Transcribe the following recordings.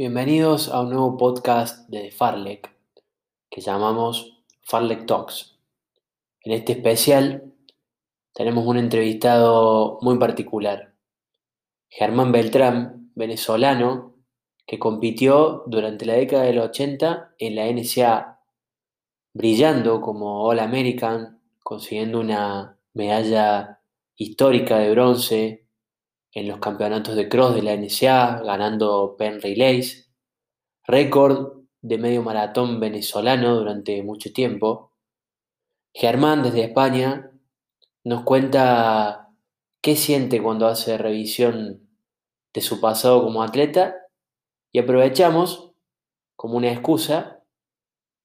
Bienvenidos a un nuevo podcast de Farlek que llamamos Farlek Talks. En este especial tenemos un entrevistado muy particular, Germán Beltrán, venezolano, que compitió durante la década del 80 en la NCA, brillando como All American, consiguiendo una medalla histórica de bronce en los campeonatos de cross de la NCA, ganando Pen Relays, récord de medio maratón venezolano durante mucho tiempo. Germán desde España nos cuenta qué siente cuando hace revisión de su pasado como atleta y aprovechamos como una excusa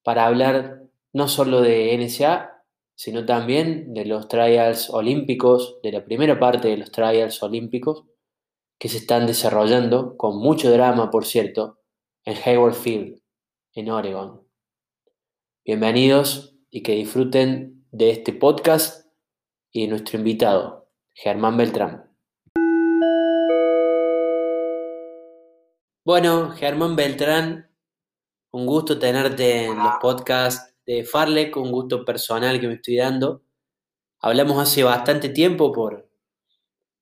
para hablar no solo de NSA, sino también de los trials olímpicos, de la primera parte de los trials olímpicos que se están desarrollando, con mucho drama, por cierto, en Hayward Field, en Oregon. Bienvenidos y que disfruten de este podcast y de nuestro invitado, Germán Beltrán. Bueno, Germán Beltrán, un gusto tenerte en los podcasts de Farlek, un gusto personal que me estoy dando. Hablamos hace bastante tiempo por,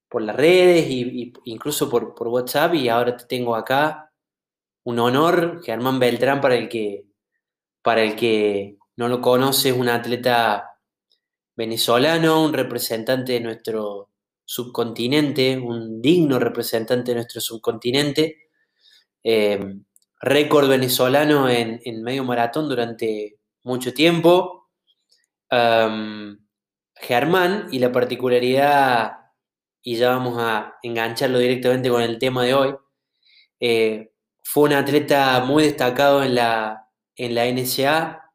por las redes e incluso por, por, WhatsApp y ahora te tengo acá. Un honor, Germán Beltrán, para el que, para el que no lo conoce, es un atleta venezolano, un representante de nuestro subcontinente, un digno representante de nuestro subcontinente. Eh, récord venezolano en, en medio maratón durante mucho tiempo. Germán, y la particularidad, y ya vamos a engancharlo directamente con el tema de hoy, eh, fue un atleta muy destacado en la, en la NSA,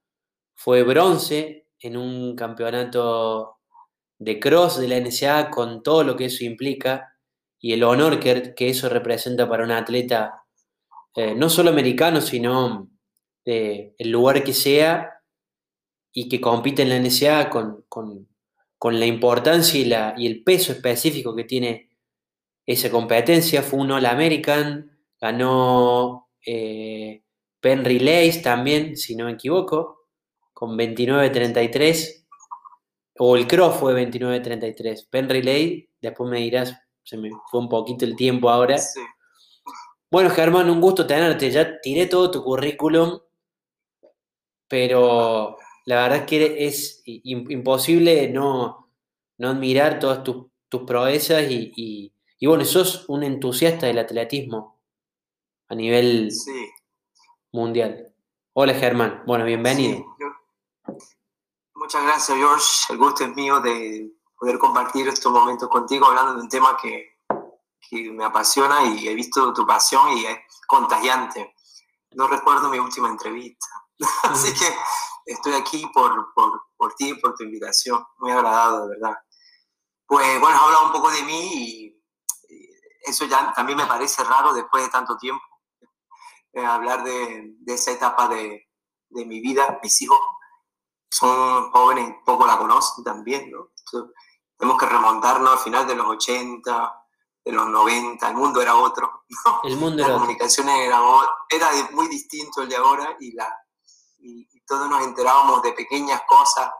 fue bronce en un campeonato de cross de la NSA con todo lo que eso implica y el honor que, eso representa para un atleta, eh, no solo americano, sino de el lugar que sea, y que compite en la NSA con, la importancia y, la, y, el peso específico que tiene esa competencia. Fue un All American, ganó eh, Pen Relays también, si no me equivoco, con 29-33, o el Cross fue 29-33. Pen Relay, después me dirás, se me fue un poquito el tiempo ahora. Bueno, Germán, un gusto tenerte. Ya tiré todo tu currículum, pero la verdad es que es imposible no, admirar todas tus, proezas y, bueno, sos un entusiasta del atletismo a nivel mundial. Hola Germán, bueno, bienvenido. Muchas gracias George, el gusto es mío de poder compartir estos momentos contigo hablando de un tema que, me apasiona y he visto tu pasión y es contagiante. No recuerdo mi última entrevista, así que estoy aquí por, por, por ti, por tu invitación. Muy agradado, de verdad. Pues bueno, has hablado un poco de mí y eso ya también me parece raro después de tanto tiempo. Eh, hablar de, de, esa etapa de, de, mi vida. Mis hijos son jóvenes, poco la conocen también, ¿no? tenemos que remontarnos al final de los 80, de los 90, el mundo era otro. El mundo era comunicación era, era muy distinto el de ahora y la, y, todos nos enterábamos de pequeñas cosas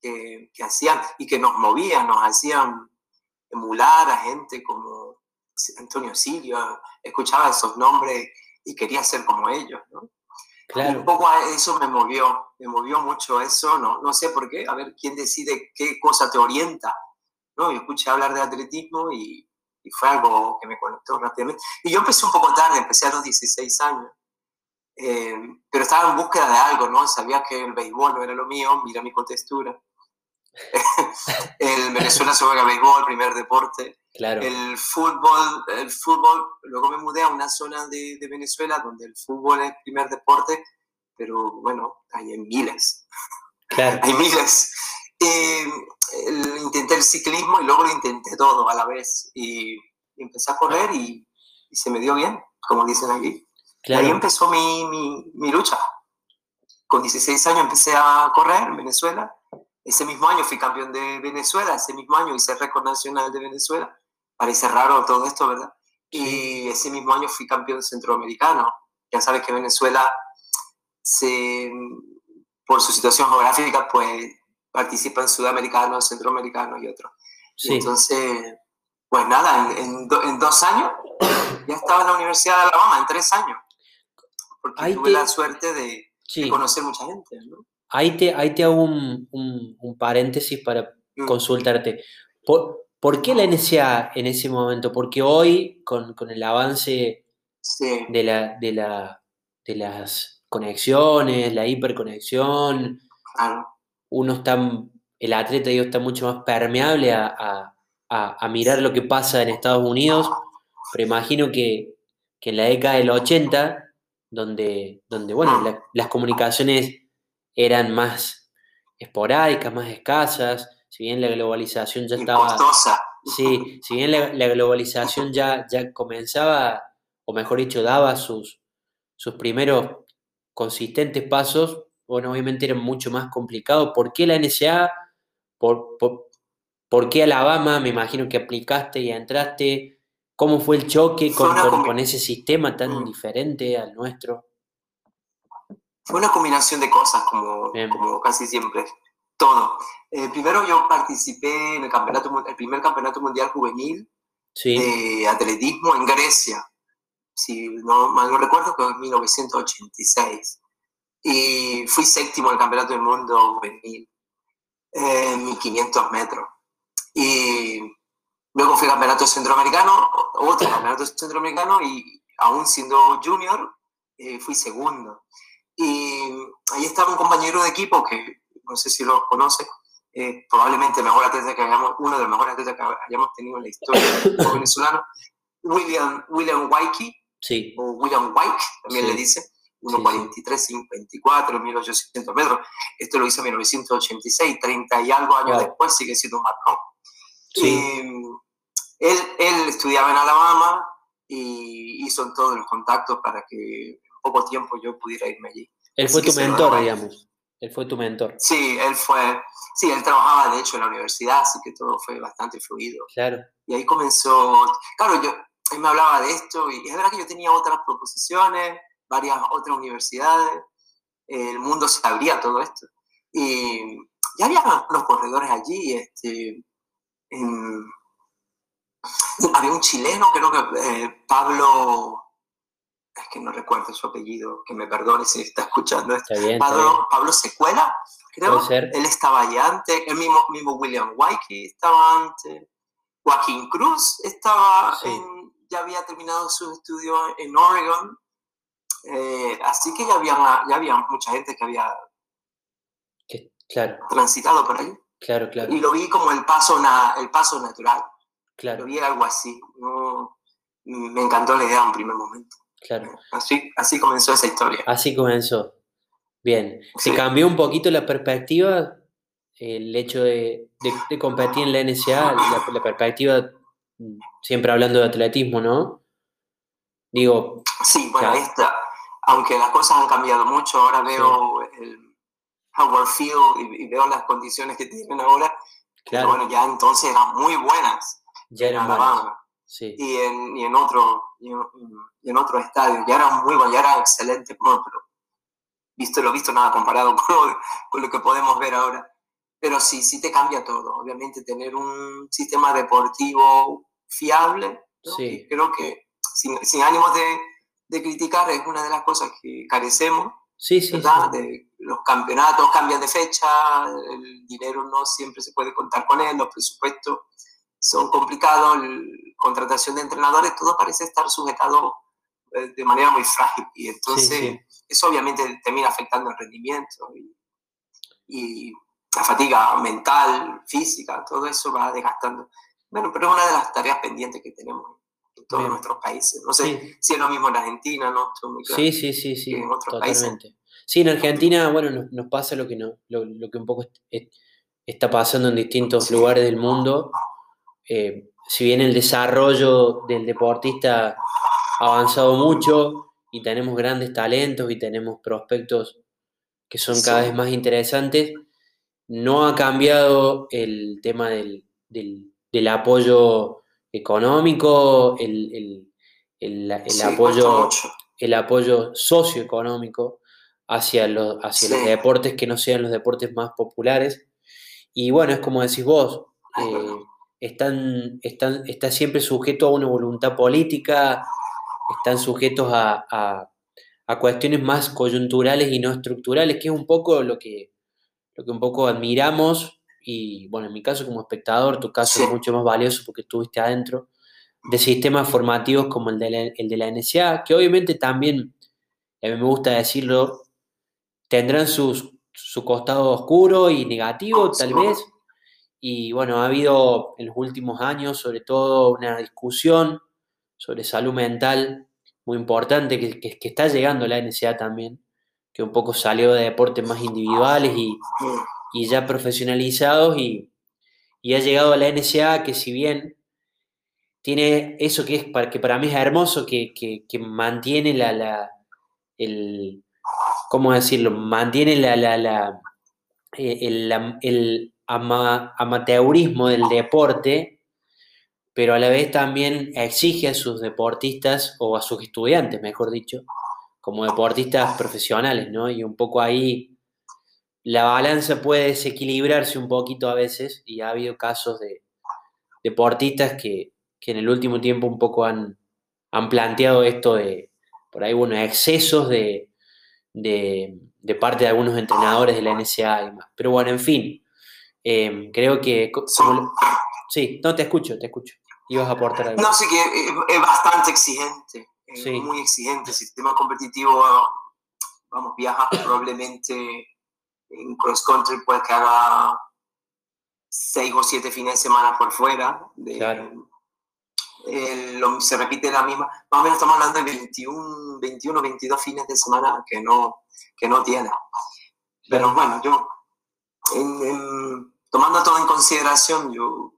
que, que, hacían y que nos movían, nos hacían emular a gente como Antonio Silva, escuchaba esos nombres y quería ser como ellos, ¿no? Claro. un poco eso me movió, me movió mucho eso, no, no sé por qué, a ver quién decide qué cosa te orienta, ¿no? Yo escuché hablar de atletismo y, y fue algo que me conectó rápidamente. Y yo empecé un poco tarde, empecé a los 16 años, eh, pero estaba en búsqueda de algo, ¿no? Sabía que el béisbol no era lo mío, mira mi contextura. en Venezuela se juega béisbol, primer deporte. Claro. El fútbol, el fútbol, luego me mudé a una zona de, de Venezuela donde el fútbol es primer deporte, pero bueno, hay miles. Claro. hay miles. intenté el ciclismo y luego lo intenté todo a la vez. Y, y empecé a correr y, y se me dio bien, como dicen aquí. Ahí empezó mi, mi, mi, lucha. Con 16 años empecé a correr en Venezuela. Ese mismo año fui campeón de Venezuela, ese mismo año hice récord nacional de Venezuela. Parece raro todo esto, ¿verdad? Y ese mismo año fui campeón centroamericano ya sabes que Venezuela, se, por su situación geográfica, pues participa en sudamericanos, centroamericanos y otros. Entonces, pues nada, en, dos años ya estaba en la Universidad de Alabama, en tres años. Porque tuve la suerte de, conocer mucha gente. ¿no? Ahí te, ahí te hago un, paréntesis para mm. consultarte. ¿Por, ¿Por, qué la NSA en ese momento? Porque hoy, con, el avance de, la, de, la, de las conexiones, la hiperconexión, uno está, el atleta digo, está mucho más permeable a, mirar lo que pasa en Estados Unidos, pero imagino que, en la década del 80, donde, donde bueno, las comunicaciones eran más esporádicas, más escasas, si bien la globalización ya estaba... Sí, si bien la, globalización ya, ya comenzaba, o mejor dicho, daba sus, sus primeros consistentes pasos, bueno, obviamente era mucho más complicado. ¿Por qué la NSA? ¿Por, por, qué Alabama? Me imagino que aplicaste y entraste. ¿Cómo fue el choque con, con, ese sistema tan mm. diferente al nuestro? Fue una combinación de cosas, como, como casi siempre. Todo. Eh, primero yo participé en el, campeonato, el primer campeonato mundial juvenil de atletismo en Grecia. Si no mal no recuerdo, fue en 1986 y fui séptimo en el Campeonato del Mundo juvenil en 1500 metros. Y luego fui Campeonato Centroamericano, otro Campeonato Centroamericano y aún siendo junior eh, fui segundo. Y ahí estaba un compañero de equipo que no sé si lo conoce, eh, probablemente el mejor atleta que hayamos, uno de los mejores atletas que hayamos tenido en la historia venezolano, William, William Waike, sí. o William White, también le dice 1.43, 54, 1800 metros. Esto lo hizo en 1986, 30 y algo años después sigue siendo un marcón. Él, él, estudiaba en Alabama y hizo todos los contactos para que en poco tiempo yo pudiera irme allí. Él fue tu mentor, digamos. Él fue tu mentor. Sí, él fue. Sí, él trabajaba de hecho en la universidad, así que todo fue bastante fluido. Claro. Y ahí comenzó. Claro, yo, él me hablaba de esto y es verdad que yo tenía otras proposiciones varias otras universidades, el mundo se abría todo esto. Y ya había unos corredores allí, este, había un chileno, creo que eh, Pablo, es que no recuerdo su apellido, que me perdone si está escuchando esto. Pablo, Pablo Secuela, creo. Él estaba allá antes, el mismo, mismo William Waike estaba antes. Joaquín Cruz estaba ya había terminado su estudio en Oregon eh, así que ya había, ya había mucha gente que había claro. transitado por ahí. Claro, claro. Y lo vi como el paso, el paso natural. Claro. Lo vi algo así. me encantó la idea en un primer momento. Claro. Así, así comenzó esa historia. Así comenzó. Bien. ¿Se cambió un poquito la perspectiva? El hecho de, de, competir en la NSA, la, perspectiva, siempre hablando de atletismo, ¿no? Digo. Sí, bueno, esta, aunque las cosas han cambiado mucho, ahora veo el Howard Field y, veo las condiciones que tienen ahora, claro. bueno, ya entonces eran muy buenas. Ya eran buenas. Sí. Y, en, y en otro y en, otro estadio, ya eran muy buenas, ya era excelente, pero visto lo visto, nada comparado con lo, que podemos ver ahora. Pero sí, sí te cambia todo. Obviamente tener un sistema deportivo fiable, sí. creo que sin, sin ánimos de, de criticar es una de las cosas que carecemos. Sí, sí, De los campeonatos cambian de fecha, el dinero no siempre se puede contar con él, los presupuestos son complicados, la contratación de entrenadores, todo parece estar sujetado eh, de manera muy frágil y entonces eso obviamente termina afectando el rendimiento y, y, la fatiga mental, física, todo eso va desgastando. Bueno, pero es una de las tareas pendientes que tenemos todos nuestros países. No sé si es lo mismo en Argentina, ¿no? sí, sí, sí, sí, en otros totalmente. Sí, en Argentina, bueno, nos, pasa lo que, no, lo, que un poco está pasando en distintos lugares del mundo. Eh, si bien el desarrollo del deportista ha avanzado mucho y tenemos grandes talentos y tenemos prospectos que son cada vez más interesantes, no ha cambiado el tema del, del, del apoyo económico, el, el, el, apoyo el apoyo socioeconómico hacia, los, hacia los deportes que no sean los deportes más populares. Y bueno, es como decís vos, eh, están, están, está siempre sujeto a una voluntad política, están sujetos a, a- a cuestiones más coyunturales y no estructurales, que es un poco lo que, lo que un poco admiramos, y bueno, en mi caso como espectador, tu caso es mucho más valioso porque estuviste adentro, de sistemas formativos como el de la, el de la NSA, que obviamente también, a mí me gusta decirlo, tendrán sus, su costado oscuro y negativo, tal vez. Y bueno, ha habido en los últimos años, sobre todo, una discusión sobre salud mental muy importante que, que- que está llegando a la NSA también, que un poco salió de deportes más individuales y, y ya profesionalizados y, y ha llegado a la NSA que si bien tiene eso que es para, que para mí es hermoso, que, que- que mantiene la, la- el, ¿cómo decirlo? Mantiene eh, el, am- el ama- amateurismo del deporte, pero a la vez también exige a sus deportistas, o a sus estudiantes, mejor dicho, como deportistas profesionales, ¿no? Y un poco ahí la balanza puede desequilibrarse un poquito a veces, y ha habido casos de deportistas que, que en el último tiempo un poco han, han planteado esto de, por ahí, bueno, excesos de, de, de parte de algunos entrenadores de la NSA y. Pero bueno, en fin, eh, creo que... Sí. como lo- sí, no, te escucho, te escucho. Ibas a aportar algo. No, sí que es, es bastante exigente, es Sí. muy exigente. El sistema competitivo, vamos, viajas probablemente en cross country, pues que haga seis o siete fines de semana por fuera. De, Claro. Eh, lo- se repite la misma, más o menos estamos hablando de 21, 21 22 fines de semana que no, que no tiene. Pero bueno, yo, en- en- tomando todo en consideración, yo,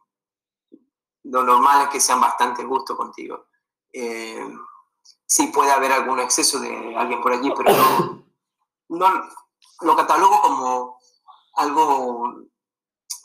lo normal es que sean bastante justos contigo. Eh, sí puede haber algún exceso de alguien por allí, pero no, no lo catalogo como algo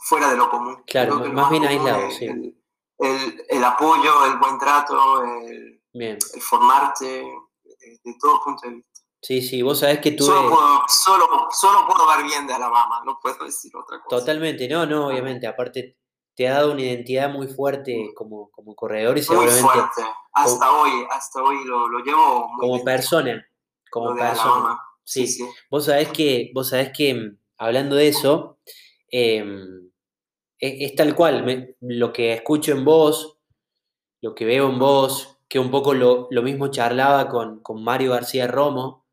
fuera de lo común. Claro, que lo más bien aislado, es sí. El, el- el apoyo, el buen trato, el, Bien, el formarte, de, de todo punto de vista. sí, sí, vos sabés que tuve... Solo puedo, solo, solo puedo ver bien de Alabama, no puedo decir otra cosa. Totalmente, no, no, obviamente, aparte te ha dado una identidad muy fuerte como, como corredor y Muy seguramente fuerte. Hasta hoy, hasta hoy lo, lo llevo muy como bien, persona, como lo persona. Sí, Sí, sí. Vos sabés que, vos sabés que mm, hablando de eso, em, es, es tal cual, me- lo que escucho en vos, lo que veo en vos, que un poco lo, lo mismo charlaba con, con Mario García Romo,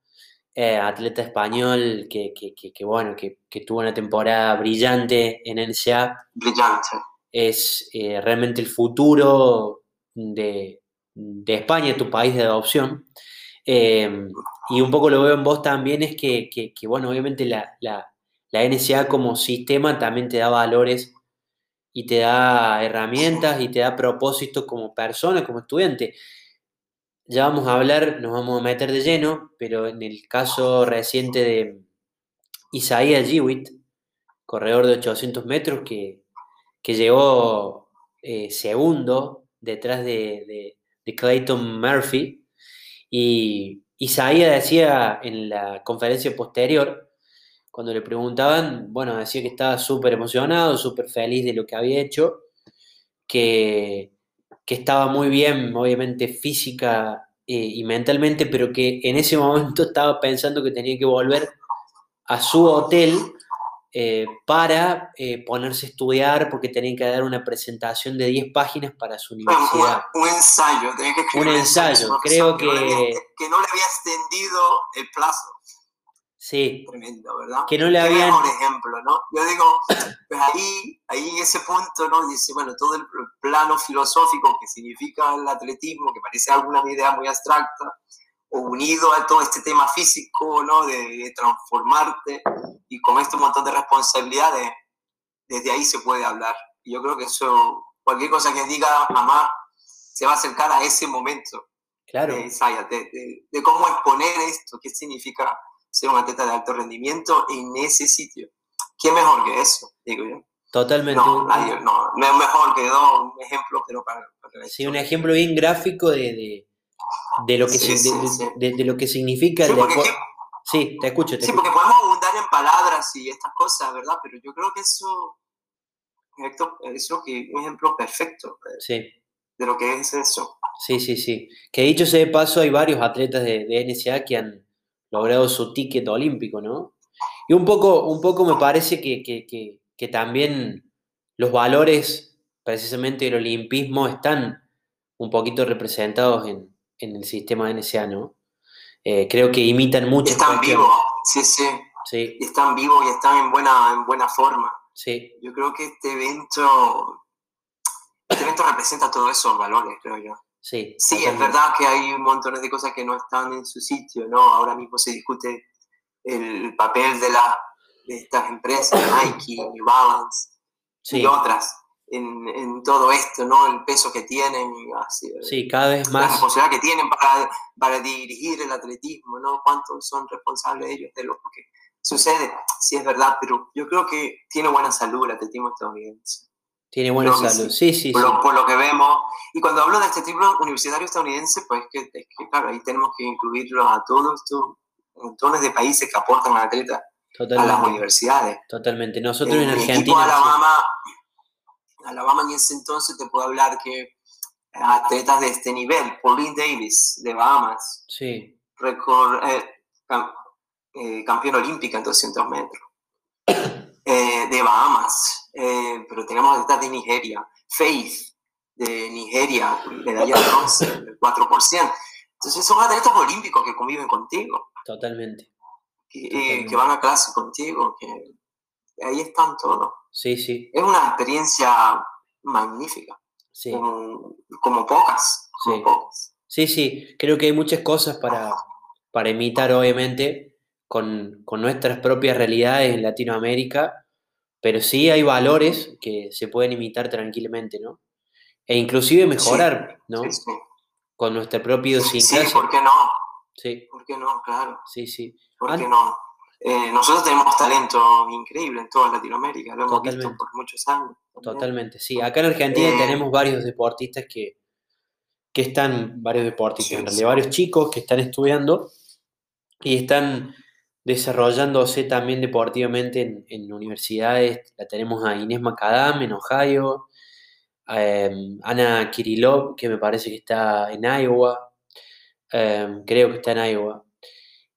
eh, atleta español que, que- que- que, bueno, que, que tuvo una temporada brillante en NCA, Brillante. es eh, realmente el futuro de, de España, tu país de adopción. Eh, y un poco lo veo en vos también, es que, que- que, bueno, obviamente la, la, la NSA como sistema también te da valores y te da herramientas y te da propósitos como persona, como estudiante. Ya vamos a hablar, nos vamos a meter de lleno, pero en el caso reciente de Isaiah Jewitt, corredor de 800 metros, que, que llegó eh, segundo detrás de, de- de Clayton Murphy. Y Isaiah decía en la conferencia posterior, cuando le preguntaban, bueno, decía que estaba súper emocionado, súper feliz de lo que había hecho, que, que estaba muy bien, obviamente física eh, y mentalmente, pero que en ese momento estaba pensando que tenía que volver a su hotel eh, para eh, ponerse a estudiar porque tenía que dar una presentación de 10 páginas para su Un, universidad. un ensayo, tenía que escribir Un ensayo, creo no le había- que- que no le había extendido el plazo. Sí, Tremendo, ¿verdad? que no le habían... mejor ejemplo, ¿no? Yo digo, pues ahí, ahí en ese punto, ¿no? Dice, bueno, todo el plano filosófico que significa el atletismo, que parece alguna idea muy abstracta, unido a todo este tema físico, ¿no? De, de transformarte, y con este montón de responsabilidades, desde ahí se puede hablar. Y yo creo que eso, cualquier cosa que diga, jamás se va a acercar a ese momento Claro, de, de- de cómo exponer esto, qué significa ser un atleta de alto rendimiento en ese sitio. ¿Quién mejor que eso? Digo yo. totalmente. No, nadie, no, no es mejor que dos, un ejemplo, pero para, para Sí, un ejemplo bien gráfico de, de- de lo que, Sí, se- de, sí, de- lo que significa Sí, el porque, deporte. Sí, te escucho, te sí, escucho. porque podemos abundar en palabras y estas cosas, ¿verdad? Pero yo creo que eso, Héctor, eso que un ejemplo perfecto de, Sí, de lo que es eso. sí, sí, sí. Que dicho sea de paso, hay varios atletas de, de NSA que han logrado su ticket olímpico, ¿no? Y un poco, un poco me parece que, que- que- que también los valores precisamente del olimpismo están un poquito representados en, en el sistema NSA, ¿no? Eh, creo que imitan Y muchas están vivos, sí, sí, Sí, están vivos y están en buena, en buena forma. sí, Yo creo que este evento, este evento representa todos esos valores, creo yo. Sí. Sí, es verdad que hay montones de cosas que no están en su sitio, ¿no? Ahora mismo se discute el papel de, la, de estas empresas, Nike, New Balance Sí, y otras, en, en todo esto, ¿no? El peso que tienen, así, sí, cada vez la más. responsabilidad que tienen para, para dirigir el atletismo, ¿no? Cuántos son responsables ellos de lo que sucede. Sí, es verdad, pero yo creo que tiene buena salud el atletismo estadounidense. Tiene buena salud. sí. Sí, por, sí. lo, por lo que vemos. Y cuando hablo de este tipo universitario estadounidense, pues que, es que, claro, ahí tenemos que incluirlos a todos estos montones de países que aportan a atletas a las universidades. Totalmente. Nosotros En en mi equipo Argentina. sí. Alabama, Alabama en ese entonces te puedo hablar que atletas de este nivel, Pauline Davis de Bahamas, Sí, récord, eh, eh, campeona olímpica en 200 metros, eh, de Bahamas, eh, pero tenemos atletas de Nigeria, Faith de Nigeria, medalla de bronce, del 4%. Entonces son atletas olímpicos que conviven contigo, totalmente. que, eh, Totalmente. que van a clase contigo, que ahí están todos. Sí, sí, Es una experiencia magnífica, sí. como, como pocas, como Sí. pocas. Sí, sí. Creo que hay muchas cosas para, para imitar, obviamente, con, con nuestras propias realidades en Latinoamérica, pero sí hay valores que se pueden imitar tranquilamente, ¿no? E inclusive mejorar, ¿no? Sí, sí. Con nuestra propia Sí, idiosincrasia. ¿por qué no? Sí, ¿Por qué no? Claro. sí, sí. ¿Por qué no? Eh, nosotros tenemos talento increíble en toda Latinoamérica, lo hemos visto por muchos años. también. Totalmente, sí. Acá en Argentina Eh, tenemos varios deportistas que, que están, varios deportistas, Sí, en sí. realidad varios chicos que están estudiando y están desarrollándose también deportivamente en, en universidades. La tenemos a Inés Macadam en Ohio, eh, Ana Kirilov, que me parece que está en Iowa, eh, creo que está en Iowa.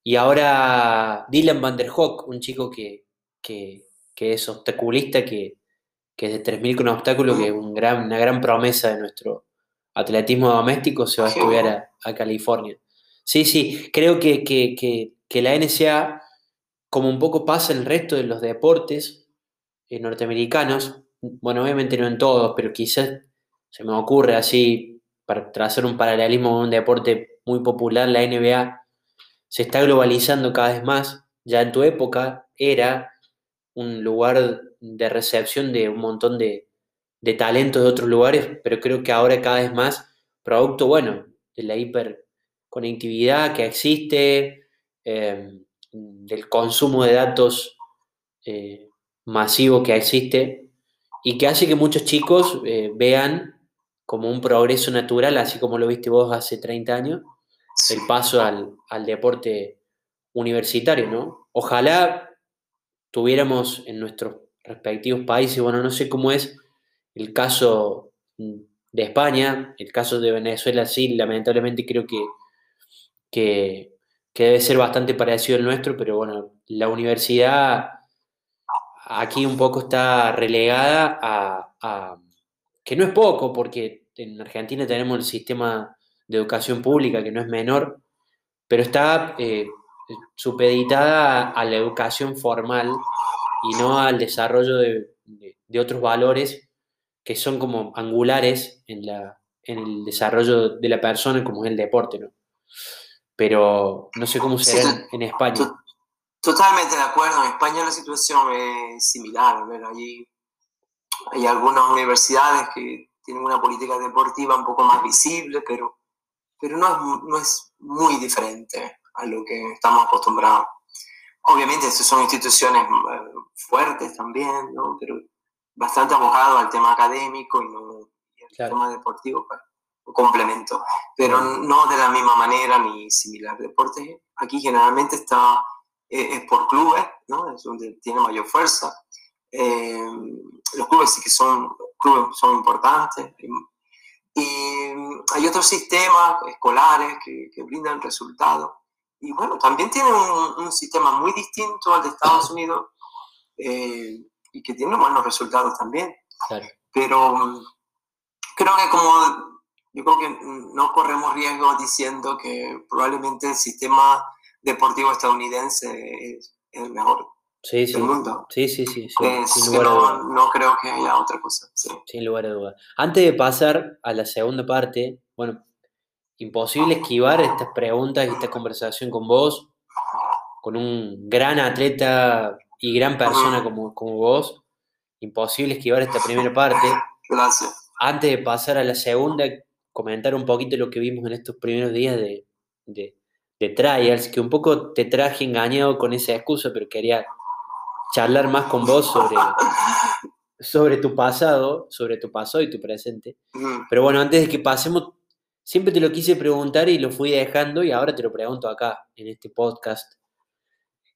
Y ahora Dylan Van der Hoek, un chico que, que, que es obstaculista, que, que es de 3.000 con obstáculo, que es un gran, una gran promesa de nuestro atletismo doméstico, se va a estudiar a California. Sí, sí, creo que, que, que, que la NSA, como un poco pasa en el resto de los deportes eh, norteamericanos, bueno, obviamente no en todos, pero quizás se me ocurre así, para trazar un paralelismo con un deporte muy popular, la NBA se está globalizando cada vez más. Ya en tu época era un lugar de recepción de un montón de, de talentos de otros lugares, pero creo que ahora cada vez más, producto, bueno, de la hiperconectividad que existe, eh, del consumo de datos eh, masivo que existe y que hace que muchos chicos eh, vean como un progreso natural, así como lo viste vos hace 30 años, el paso al, al deporte universitario, ¿no? Ojalá tuviéramos en nuestros respectivos países, bueno, no sé cómo es el caso de España, el caso de Venezuela, sí, lamentablemente creo que, que, debe ser bastante parecido al nuestro, pero bueno, la universidad aquí un poco está relegada a, que no es poco, porque en Argentina tenemos el sistema de educación pública que no es menor, pero está eh, supeditada a, la educación formal y no al desarrollo de, de- de otros valores que son como angulares en, la, en el desarrollo de la persona, como es el deporte, ¿no? Pero no sé cómo será en, en España. To- Totalmente de acuerdo. En España la situación es similar. A ver, hay, algunas universidades que tienen una política deportiva un poco más visible, pero, pero no, es, no es muy diferente a lo que estamos acostumbrados. Obviamente, estas son instituciones eh, fuertes también, ¿no? pero bastante abocadas al tema académico y, no, al Claro. tema deportivo. pues, complemento, pero no de la misma manera ni similar. Deporte aquí generalmente está, eh, es por clubes, ¿no? es donde tiene mayor fuerza. Eh, los clubes sí que son, clubes son importantes. Y, hay otros sistemas escolares que, que brindan resultados. Y bueno, también tiene un, un, sistema muy distinto al de Estados Unidos eh, y que tiene buenos resultados también. Pero creo que como yo creo que no corremos riesgo diciendo que probablemente el sistema deportivo estadounidense es el mejor sí, sí. del mundo. Sí, sí, sí. no, no, creo que haya otra cosa. Sin lugar a dudas. Antes de pasar a la segunda parte, bueno, imposible esquivar estas preguntas y esta conversación con vos, con un gran atleta y gran persona como, como vos. Imposible esquivar esta primera parte. Gracias. Antes de pasar a la segunda, comentar un poquito lo que vimos en estos primeros días de, de, de trials, que un poco te traje engañado con esa excusa, pero quería charlar más con vos sobre, sobre tu pasado, sobre tu pasado y tu presente. Pero bueno, antes de que pasemos, siempre te lo quise preguntar y lo fui dejando y ahora te lo pregunto acá, en este podcast.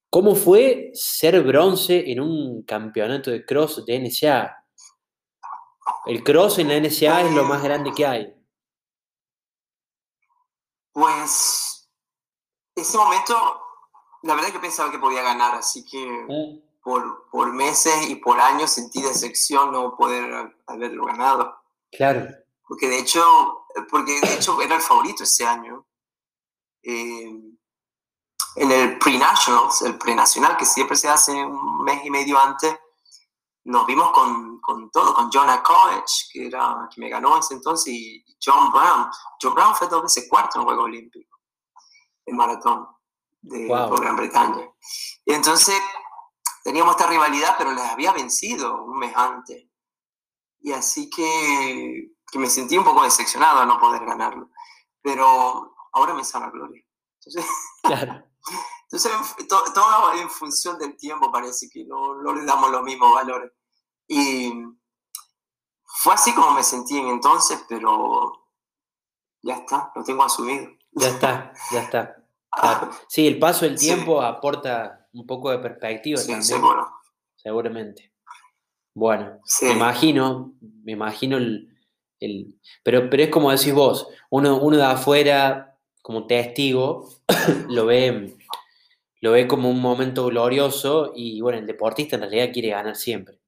¿Cómo fue ser bronce en un campeonato de cross de NSA? El cross en la NSA es lo más grande que hay. Pues, ese momento, la verdad es que pensaba que podía ganar, así que por, por meses y por años sentí decepción no poder haberlo ganado. Claro. Porque de hecho, porque de hecho era el favorito ese año. Eh, en el pre-nationals, el pre-nacional, que siempre se hace un mes y medio antes, nos vimos con, con todo, con Jonah College, que, era, que me ganó en ese entonces, y John Brown. John Brown fue dos veces cuarto en el Juego Olímpico, en maratón de Gran Bretaña. Y entonces teníamos esta rivalidad, pero les había vencido un mes antes. Y así que, que me sentí un poco decepcionado a no poder ganarlo. Pero ahora me sale la gloria. Entonces, claro. entonces todo, en función del tiempo parece que no, no le damos los mismos valores. Y fue así como me sentí en entonces, pero ya está, lo tengo asumido. Ya está, ya está. Sí, el paso del tiempo aporta un poco de perspectiva sí, también. Seguro. Seguramente. Bueno, me imagino, me imagino el, pero, pero es como decís vos, uno, uno de afuera, como testigo, lo ve, lo ve como un momento glorioso y bueno, el deportista en realidad quiere ganar siempre.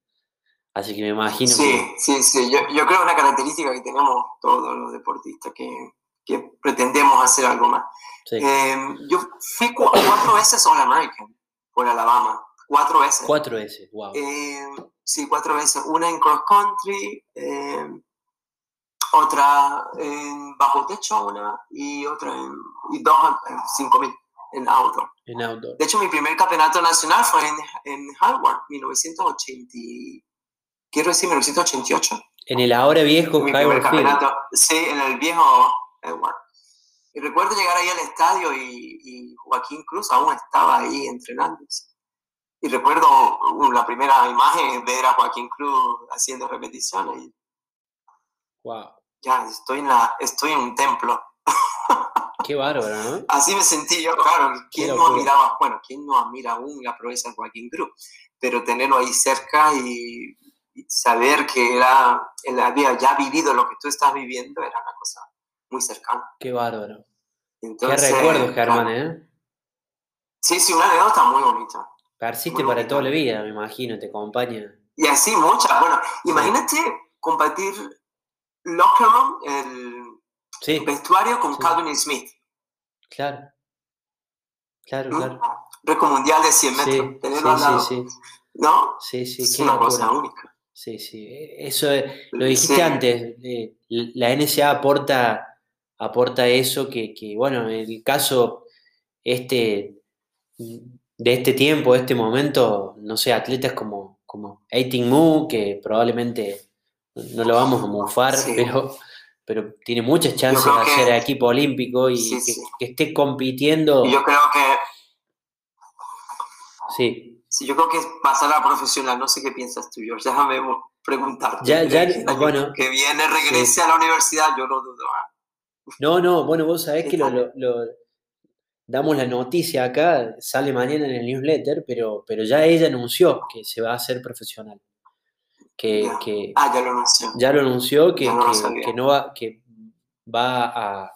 Así que me imagino sí, que... Sí, sí, yo, yo creo una característica que tenemos todos los deportistas, que, que pretendemos hacer algo más. Eh, yo fui cuatro veces All American por Alabama. Cuatro veces. Cuatro veces, wow. Eh, sí, cuatro veces. Una en cross country, eh, otra en bajo techo, una, y otra en, y dos en cinco mil en outdoor. En outdoor. De hecho, mi primer campeonato nacional fue en, en Harvard, 1980, quiero decir 1988. En el ahora viejo mi primer campeonato, Sí, en el viejo Harvard. Y recuerdo llegar ahí al estadio y, Joaquín Cruz aún estaba ahí entrenándose. Y recuerdo uh, la primera imagen, ver a Joaquín Cruz haciendo repeticiones. Y, wow. Ya, estoy en, la, estoy en un templo. Qué bárbaro, ¿no? Así me sentí yo, claro. ¿Quién no admiraba, bueno, quién no admira aún la proeza de Joaquín Cruz? Pero tenerlo ahí cerca y, saber que era, él había ya vivido lo que tú estás viviendo era una cosa muy cercano. Qué bárbaro. Qué recuerdo, Germán, ¿eh? Sí, sí, una anécdota muy bonita. Persiste para toda la vida, me imagino, te acompaña. Y así muchas. Bueno, imagínate compartir locker room, el vestuario con Calvin Smith. Claro. Claro, claro. Récord mundial de 100 metros. Sí, Tenerlo sí, sí, sí. ¿No? Sí, sí, es una cosa única. Sí, sí. Eso lo dijiste antes. la NSA aporta, aporta eso que, que, bueno, en el caso este, de este tiempo, de este momento, no sé, atletas como, como Eiting Mu, que probablemente no lo vamos a mufar, pero, pero tiene muchas chances de ser equipo olímpico y que, esté compitiendo. Yo creo que. Sí. Sí, yo creo que es pasar a profesional. No sé qué piensas tú, George. Déjame preguntarte. Ya, ya, bueno. Que viene, regrese a la universidad, yo lo dudo. ¿ah? No, no, bueno, vos sabés que lo, lo, damos la noticia acá, sale mañana en el newsletter, pero, pero ya ella anunció que se va a hacer profesional. Que, que ah, ya lo anunció. Ya lo anunció que, que, no va, que va a,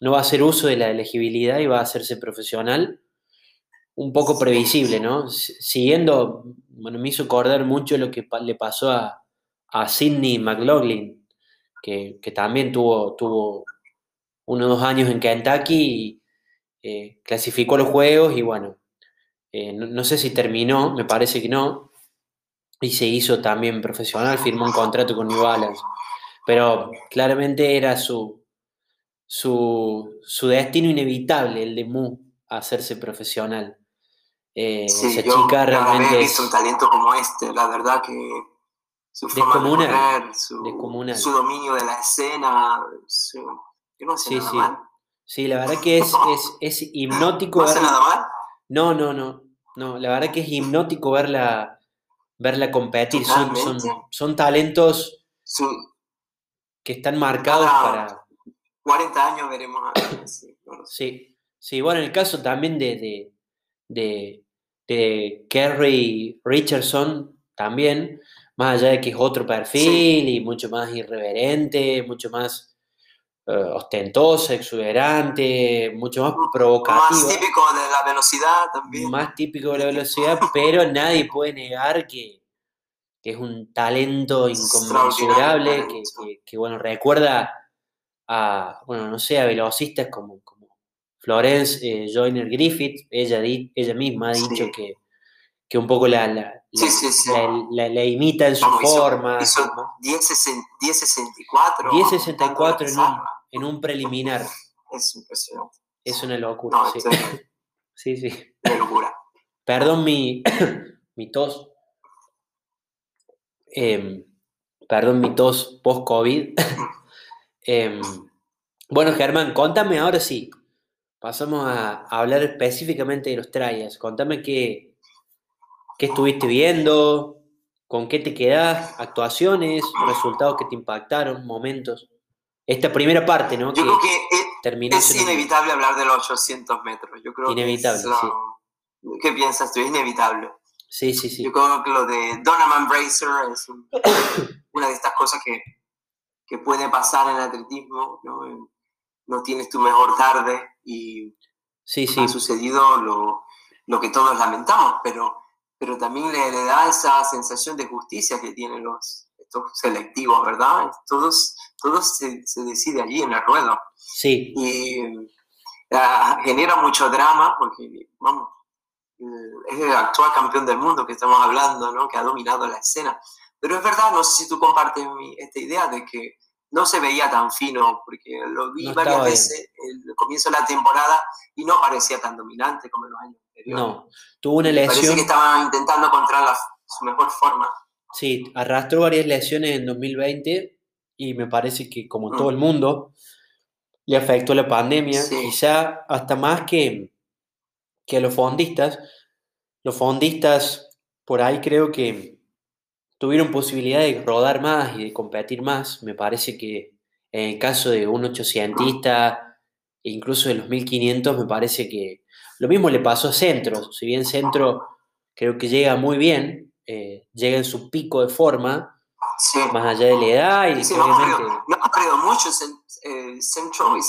no va a hacer uso de la elegibilidad y va a hacerse profesional. Un poco previsible, ¿no? Siguiendo, bueno, me hizo acordar mucho lo que le pasó a, a Sidney McLaughlin, que, que, también tuvo, tuvo uno o dos años en Kentucky y eh, clasificó los juegos y bueno, eh, no, sé si terminó, me parece que no, y se hizo también profesional, firmó un contrato con New Balance, pero claramente era su, su, destino inevitable, el de Mu, hacerse profesional. Eh, esa chica realmente. visto un talento como este, la verdad que su forma de su, dominio de la escena, no sé sí, Sí, la verdad que es, es, hipnótico. ¿No hace nada mal? No, no, no, no. La verdad que es hipnótico verla, verla competir. Son, son, son, talentos que están marcados para. 40 años veremos a sí, sí, bueno, en el caso también de, de, de, Kerry Richardson, también, más allá de que es otro perfil y mucho más irreverente, mucho más eh, ostentosa, exuberante, mucho más provocativa. Más típico de la velocidad también. Más típico de la velocidad, pero nadie puede negar que, es un talento inconmensurable, que, bueno, recuerda a, bueno, no sé, a velocistas como, como Florence eh, Joyner Griffith, ella, ella misma ha dicho que, que un poco la, la, la, imita en su forma. Hizo 10.64. 10.64 en un, en un preliminar. Es impresionante. Es una locura. sí. sí, sí. Una locura. Perdón mi, mi tos. Em, perdón mi tos post-COVID. Em, bueno, Germán, contame ahora sí. Pasamos a, hablar específicamente de los trials. Contame qué, qué estuviste viendo, con qué te quedás, actuaciones, resultados que te impactaron, momentos. Esta primera parte, ¿no? Yo creo que es, inevitable hablar de los 800 metros. Yo creo inevitable, sí. ¿Qué piensas tú? Es inevitable. Sí, sí, sí. Yo creo que lo de Donovan Bracer es una de estas cosas que, que, puede pasar en el atletismo, ¿no? No tienes tu mejor tarde y sí, sí. ha sucedido lo, lo que todos lamentamos, pero, pero también le, le da esa sensación de justicia que tienen los, estos selectivos, ¿verdad? Todos todo se, se, decide allí en la rueda. Sí. Y ah, genera mucho drama porque, vamos, es el actual campeón del mundo que estamos hablando, ¿no? Que ha dominado la escena. Pero es verdad, no sé si tú compartes esta idea de que no se veía tan fino, porque lo vi varias veces en el comienzo de la temporada y no parecía tan dominante como en los años anteriores. No, tuvo una lesión. Parece que estaba intentando encontrar su mejor forma. Sí, arrastró varias lesiones en 2020 y me parece que como todo el mundo le afectó la pandemia, quizá hasta más que, que a los fondistas. Los fondistas por ahí creo que tuvieron posibilidad de rodar más y de competir más. Me parece que en el caso de un 800 e incluso de los 1500, me parece que lo mismo le pasó a Centro. Si bien Centro creo que llega muy bien, eh, llega en su pico de forma, más allá de la edad y no, ha corrido, mucho eh,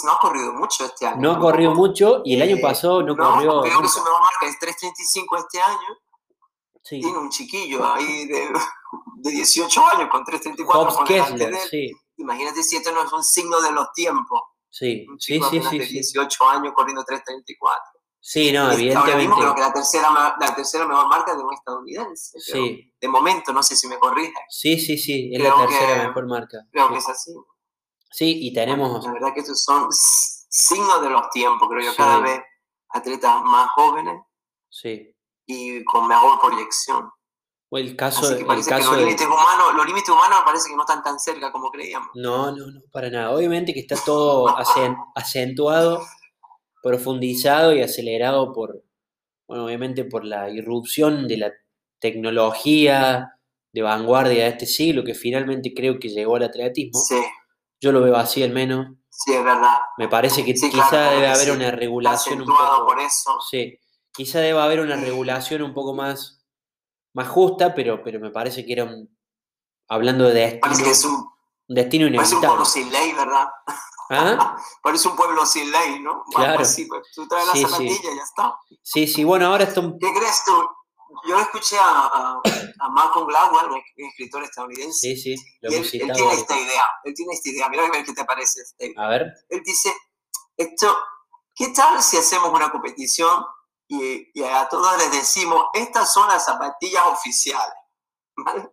no ha corrido mucho este año. No ha corrido mucho y el año pasado no, corrió. Creo que su mejor marca es 3.35 este año. Tiene un chiquillo ahí de, de 18 años con 3.34. Kessler, sí. Imagínate si esto no es un signo de los tiempos. Sí, sí, sí, sí. De 18 años corriendo 3.34. Sí, no, evidentemente. Ahora mismo creo que la tercera, la tercera mejor marca de un estadounidense. Sí. De momento, no sé si me corrige. Sí, sí, sí, es la tercera mejor marca. Creo que es así. Sí, y tenemos... La verdad que estos son signos de los tiempos, creo yo, cada vez atletas más jóvenes sí. Y con mejor proyección. O el caso, el caso los, límites humanos, los límites humanos parece que no están tan cerca como creíamos. No, no, no, para nada. Obviamente que está todo acentuado profundizado y acelerado por, bueno, obviamente por la irrupción de la tecnología de vanguardia de este siglo, que finalmente creo que llegó al atletismo. Sí. Yo lo veo así al menos. Sí, es verdad. Me parece que Sí, quizá claro, debe haber sí. una regulación un poco. por eso. Sí, quizá debe haber una regulación un poco más, más justa, pero, pero me parece que era un. Hablando de destino, Parece que es un, un destino parece un inevitable. pueblo sin ley, ¿verdad? ¿Ah? Parece un pueblo sin ley, ¿no? Claro. así, pues, tú traes Sí, la sí. zapatilla y ya está. Sí, sí, bueno, ahora está un. ¿Qué crees tú? Yo escuché a, a, a Malcolm Gladwell, un escritor estadounidense, Sí, sí, lo y él, él tiene esta idea, él tiene esta idea, mira a ver qué te parece idea. A ver, Él dice, esto, ¿qué tal si hacemos una competición y, y a todos les decimos, estas son las zapatillas oficiales? ¿Vale?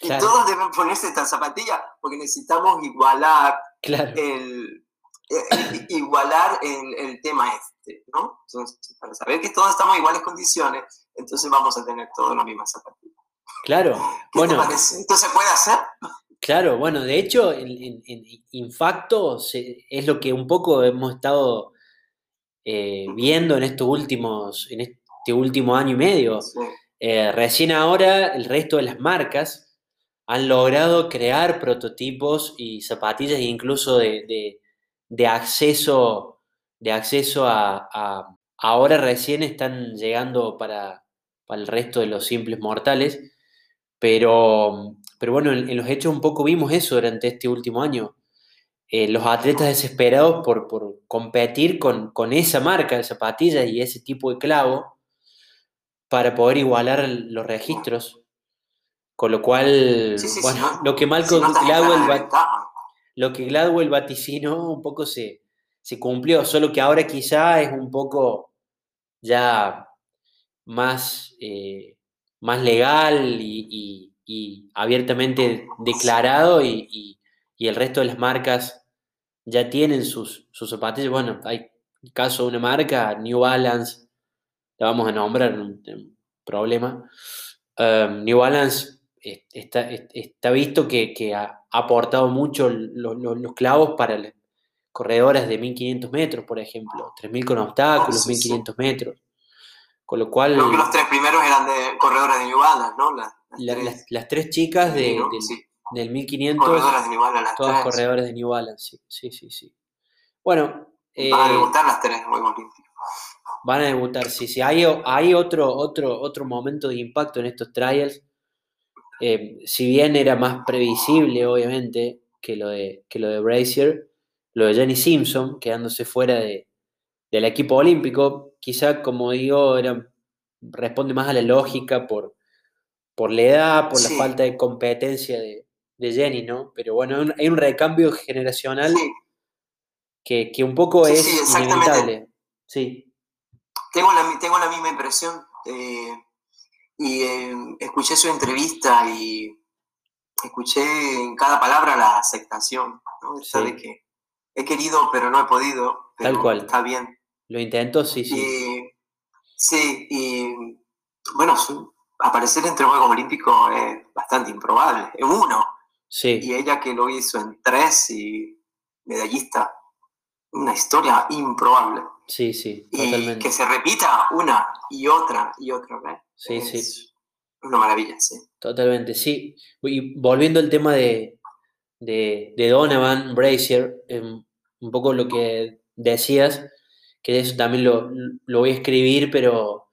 Y Claro. todos deben ponerse estas zapatillas porque necesitamos igualar claro, el, eh, igualar el, el tema este, ¿no? Entonces, para saber que todos estamos en iguales condiciones, entonces vamos a tener todos las mismas zapatillas. claro. ¿Qué Bueno? ¿Esto se puede hacer? Claro, bueno, de hecho, en, en- en Infacto se- es lo que un poco hemos estado eh, viendo en estos últimos, en este último año y medio. Sí. Eh, recién ahora el resto de las marcas han logrado crear prototipos y zapatillas incluso de, de- de acceso, de acceso a, a- Ahora recién están llegando para, para el resto de los simples mortales, pero, pero bueno, en, en los hechos un poco vimos eso durante este último año. Eh, los atletas desesperados por, por competir con, con esa marca de zapatillas y ese tipo de clavo para poder igualar los registros. Con lo cual, Sí, sí, bueno, si no- lo que Malcolm Gladwell va- lo que Gladwell vaticinó un poco se, se cumplió, solo que ahora quizá es un poco ya más, eh, más legal y, y- y abiertamente declarado y, y- y el resto de las marcas ya tienen sus, sus zapatillas. Bueno, hay caso de una marca, New Balance, la vamos a nombrar, no un problema. Um, New Balance está, es- está visto que, que ha aportado mucho los, los- los clavos para las corredoras de 1500 metros, por ejemplo, 3000 con obstáculos, Sí, sí. 1500 metros. Con lo cual, Creo que los tres primeros eran de corredores de New Balance, ¿no? Las, las la- tres, las, las tres chicas de- del 1500, corredoras de New Balance, las todas tres. corredoras de New Balance, sí, sí, sí. sí. Bueno, eh, Van a debutar las tres Juegos Olímpicos. Van a debutar, sí, sí. Hay, hay otro, otro, otro momento de impacto en estos trials. Eh, si bien era más previsible, obviamente, que lo de, que lo de Brazier, lo de Jenny Simpson, quedándose fuera de, del equipo olímpico, quizá, como digo, era, responde más a la lógica por, por la edad, por Sí. la falta de competencia de, de Jenny, ¿no? Pero bueno, hay un, hay un recambio generacional Sí, que, que un poco Sí, es sí, inevitable. Sí, tengo la, tengo la misma impresión. eh, y eh, escuché su entrevista y escuché en cada palabra la aceptación. ¿no? Sabe que he querido, pero no he podido. Pero Tal cual. Está bien. lo intento, sí, sí. Y, sí, y bueno, aparecer entre Juegos Olímpicos es bastante improbable. En uno. Sí. Y ella que lo hizo en tres y medallista. Una historia improbable. Sí, sí, Y totalmente. que se repita una y otra y otra vez. Sí, es sí, una maravilla, sí. totalmente, sí. Y volviendo al tema de, de, de Donovan Brazier, em, un poco lo que decías, que de eso también lo, lo voy a escribir, pero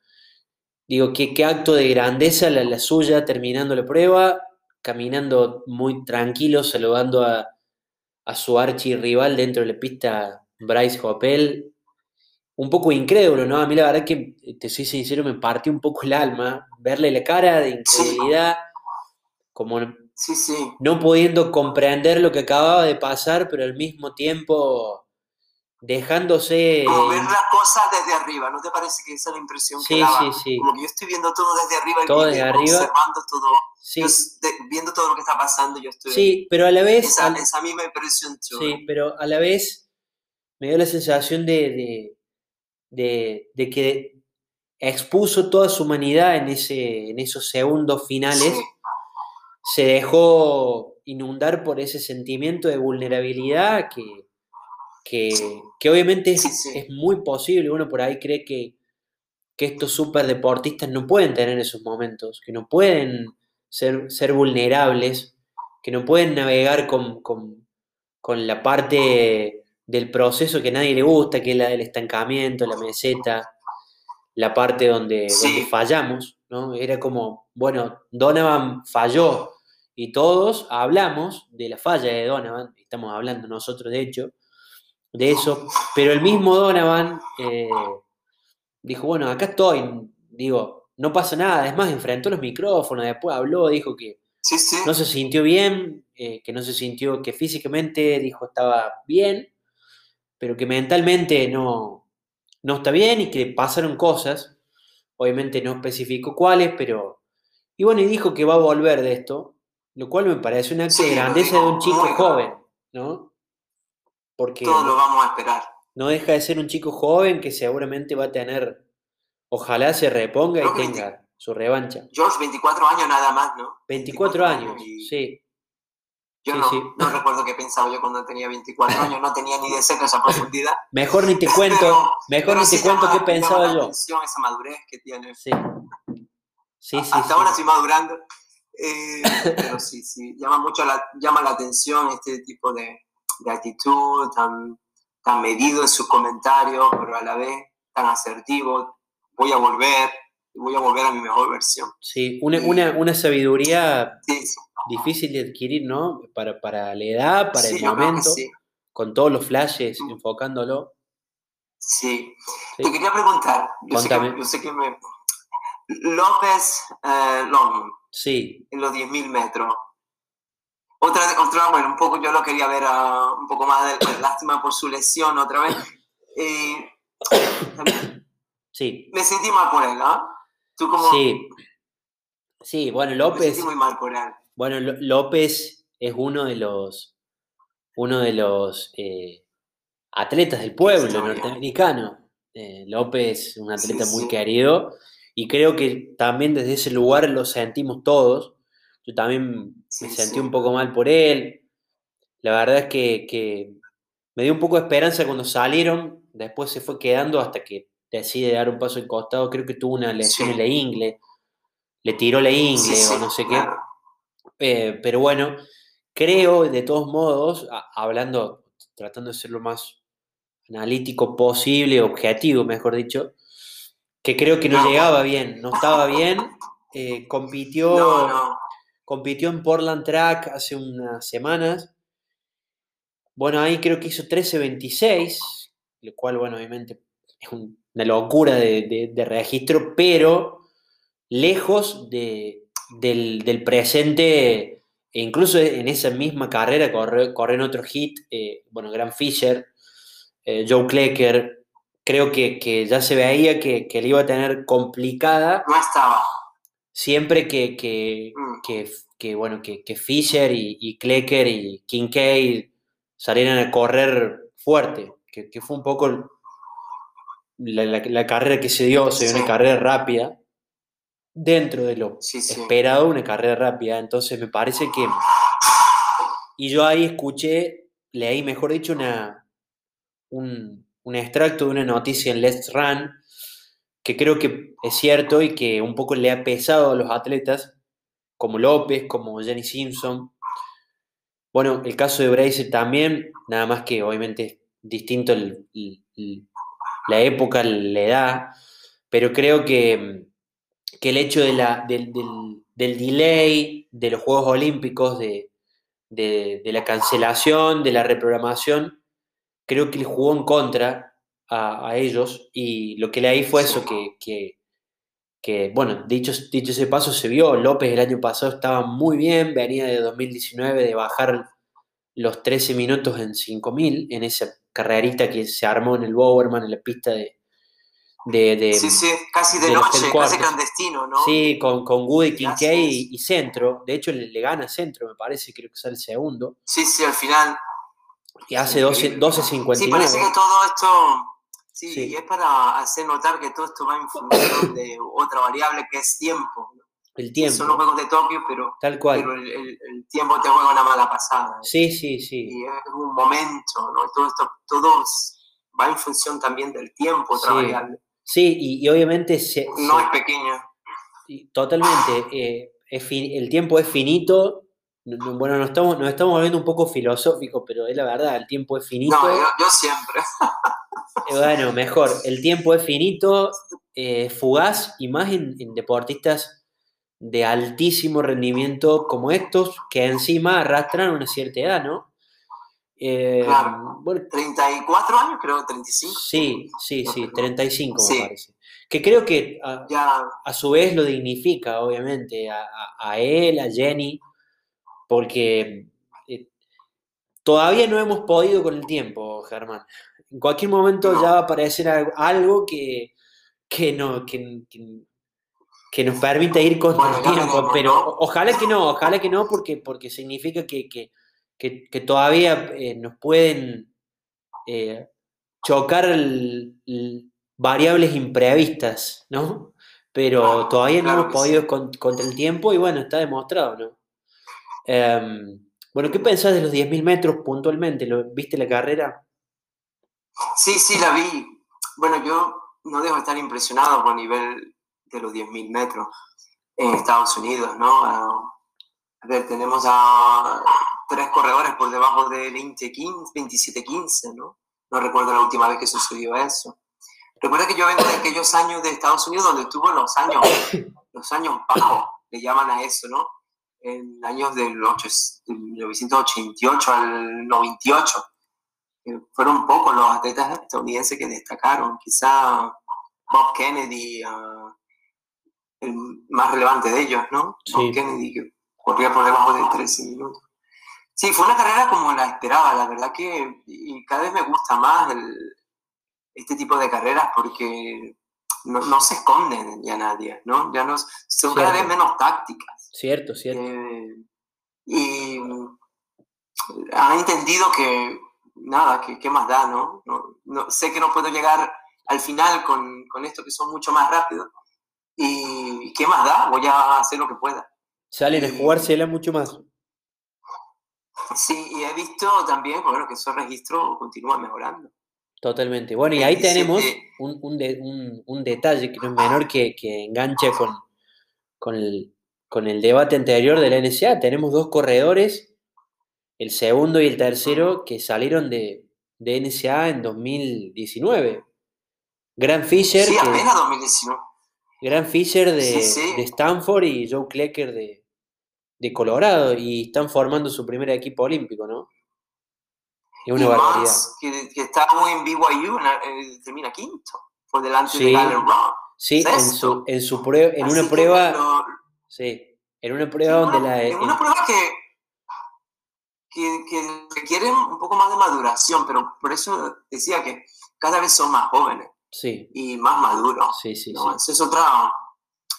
digo, qué, qué acto de grandeza la, la suya terminando la prueba, caminando muy tranquilo, saludando a, a su archirrival dentro de la pista, Bryce Hoppel, un poco incrédulo, ¿no? A mí la verdad que, te soy sincero, me partió un poco el alma verle la cara de incredulidad, como Sí, sí. no pudiendo comprender lo que acababa de pasar, pero al mismo tiempo dejándose... Como ver las cosas desde arriba, ¿no te parece que esa es la impresión Sí, que daba? sí, sí. Como que yo estoy viendo todo desde arriba, y Todo desde arriba. observando todo, Sí, yo de- viendo todo lo que está pasando, yo estoy sí, pero a la vez... esa, al- esa misma impresión. tuve. Sí, pero a la vez me dio la sensación de, de, de- de que expuso toda su humanidad en, ese, en esos segundos finales. Sí. Se dejó inundar por ese sentimiento de vulnerabilidad que, que, que obviamente es, Sí, sí. es muy posible. Uno por ahí cree que, que estos superdeportistas no pueden tener esos momentos, que no pueden ser, ser vulnerables, que no pueden navegar con, con- con la parte del proceso que a nadie le gusta, que es la del estancamiento, la meseta, la parte donde, Sí. donde fallamos, ¿no? Era como, bueno, Donovan falló y todos hablamos de la falla de Donovan, estamos hablando nosotros de hecho, de eso, pero el mismo Donovan eh, dijo, bueno, acá estoy, digo, no pasa nada, es más, enfrentó los micrófonos, después habló, dijo que Sí, sí. no se sintió bien, eh, que no se sintió, que físicamente dijo estaba bien, pero que mentalmente no, no está bien y que pasaron cosas, obviamente no especificó cuáles, pero... Y bueno, y dijo que va a volver de esto, lo cual me parece una acto Sí, de grandeza de un chico joven, ¿no? Porque Todos lo vamos a esperar. no deja de ser un chico joven que seguramente va a tener, ojalá se reponga Creo y tenga su revancha. George, 24 años nada más, ¿no? 24 años, y sí. Yo sí, no, sí. no recuerdo qué pensaba yo cuando tenía 24 años, no tenía ni de cerca esa profundidad. Mejor ni te cuento, Pero- mejor Pero ni te cuento llama- qué pensaba yo. atención esa madurez que tiene. Sí. Sí, sí, Hasta sí. ahora estoy madurando. eh, pero sí, sí, llama mucho la, llama la atención este tipo de, de actitud, tan, tan medido en sus comentarios, pero a la vez tan asertivo. Voy a volver, voy a volver a mi mejor versión. Sí, una, una, una sabiduría Sí, sí, difícil de adquirir, ¿no? Para, para la edad, para sí, el momento, con todos los flashes, Mm. enfocándolo. Sí. Te quería preguntar, yo sé, que, yo sé que me... López eh, Long, Sí, en los 10.000 metros. Otra, otra, bueno, un poco yo lo quería ver ah, un poco más de, lástima por su lesión otra vez. Eh, sí, me sentí mal por él, ¿ah? Tú como... sí. Sí, bueno, Me López, sentí muy mal por él. bueno, López es uno de los, uno de los eh, atletas del pueblo norteamericano. Eh, López, un Sí, atleta muy sí. querido, y creo que también desde ese lugar lo sentimos todos. Yo también Sí, me sentí sí. un poco mal por él. La verdad es que, que me dio un poco de esperanza cuando salieron, después se fue quedando hasta que decide dar un paso al costado. Creo que tuvo una lesión Sí. en la ingle, le tiró la ingle o no sé qué. Eh, pero bueno, creo de todos modos, a- hablando, tratando de ser lo más analítico posible, objetivo, mejor dicho, que creo que no No. llegaba bien, no estaba bien. eh, compitió, No, no. Compitió en Portland Track hace unas semanas. Bueno, ahí creo que hizo 13.26, lo cual, bueno, obviamente es un- una locura de, de- de registro, pero lejos de, del, del presente, e incluso en esa misma carrera corre, corren otro hit, eh, bueno, Grant Fisher, eh, Joe Klecker, creo que, que ya se veía que, que le iba a tener complicada No estaba. Siempre que, que, Mm. que, que, bueno, que, que Fisher y, y Klecker y Kincaid salieran a correr fuerte, que, que fue un poco la, la- la carrera que se dio, se dio una carrera rápida, dentro de lo Sí, sí. esperado, una carrera rápida, entonces me parece que... Y yo ahí escuché, leí, mejor dicho, una, un, un extracto de una noticia en Let's Run, que creo que es cierto y que un poco le ha pesado a los atletas, como López, como Jenny Simpson. Bueno, el caso de Brace también, nada más que obviamente es distinto la época, la edad, pero creo que, que el hecho del, del- del delay de los Juegos Olímpicos, de, de- de la cancelación, de la reprogramación, creo que le jugó en contra a, a ellos y lo que leí fue eso, que, que, que, bueno, dicho, dicho ese paso se vio, López el año pasado estaba muy bien, venía de 2019 de bajar los 13 minutos en 5000, en esa carrerita que se armó en el Bowerman, en la pista de... de, de- Sí, sí, casi de, noche, casi clandestino, ¿no? Sí, con, con Woody. Kincaid y, y Centro. De hecho, le, le gana Centro, me parece, creo que sale segundo. Sí, sí, al final. Y hace 12 Increíble. 12.59. Sí, parece que todo esto. Sí, Sí. y es para hacer notar que todo esto va en función de otra variable que es tiempo. el Sí, Son los tiempo, Juegos de Tokio, pero, tal cual. pero el, el- el tiempo te juega una mala pasada. Sí, sí, sí. Y es un momento, ¿no? Todo esto todo va en función también del tiempo, otra Sí. variable. Sí, y, y obviamente se, No se- es pequeña. y totalmente. eh, es el tiempo es finito bueno, nos estamos, nos estamos volviendo un poco filosóficos, pero es la verdad, el tiempo es finito. No, yo, siempre. Bueno, mejor, el tiempo es finito, eh, fugaz, y más en, deportistas de altísimo rendimiento como estos, que encima arrastran una cierta edad, ¿no? Eh, claro. 34 años, creo, 35. Sí, sí, sí, 35 me parece. Que creo que a, su vez lo dignifica, obviamente, a él, a Jenny, porque eh, todavía no hemos podido con el tiempo, Germán. En cualquier momento ya va a aparecer algo que, que, no, que, que, nos permita ir con el tiempo, pero ojalá que no, ojalá que no, porque, porque significa que, todavía eh, nos pueden eh, chocar variables imprevistas, ¿no? Pero todavía no hemos podido contra el tiempo y bueno, está demostrado, ¿no? Em, bueno, ¿qué pensás de los 10.000 metros puntualmente? ¿Lo, ¿Viste la carrera? Sí, sí, la vi. Bueno, yo no dejo estar impresionado por el nivel de los 10.000 metros en Estados Unidos, ¿no? A ver, tenemos a tres corredores por debajo de 27-15, ¿no? No recuerdo la última vez que sucedió eso. Recuerda que yo vengo de aquellos años de Estados Unidos donde estuvo los años, los años bajos, le llaman a eso, ¿no? en años del, 1988 al 98. Fueron pocos los atletas estadounidenses que destacaron. Quizá Bob Kennedy, ah, el más relevante de ellos, ¿no? Bob Kennedy, que corría por debajo de 13 minutos. Sí, fue una carrera como la esperaba, la verdad que y cada vez me gusta más este tipo de carreras porque no, se esconden ya nadie, ¿no? Ya no, son cada vez menos tácticas. Cierto, cierto. Eh, y han entendido que, nada, que qué más da, ¿no? ¿no? Sé que no puedo llegar al final con, con esto que son mucho más rápidos. Y qué más da, voy a hacer lo que pueda. Salen a jugársela mucho más. Sí, y he visto también, bueno, que esos registros continúan mejorando. Totalmente. Bueno, y ahí tenemos un, un, un, detalle que no es menor que, que engancha con, con, el, con el debate anterior de la NSA. Tenemos dos corredores, el segundo y el tercero, que salieron de, de NSA en 2019. Gran Fisher. Sí, apenas 2019. Gran Fisher de, de, Stanford y Joe Klecker de, de Colorado. Y están formando su primer equipo olímpico, ¿no? Es una barbaridad. que, que, está muy en BYU, eh, termina quinto, por delante de Allen Brown. Sí, en su, en su prueba, en una prueba. sí, en una prueba donde la. En una prueba que, que, que, requiere un poco más de maduración, pero por eso decía que cada vez son más jóvenes. Sí. Y más maduros. Sí, sí, ¿no? Esa es otra,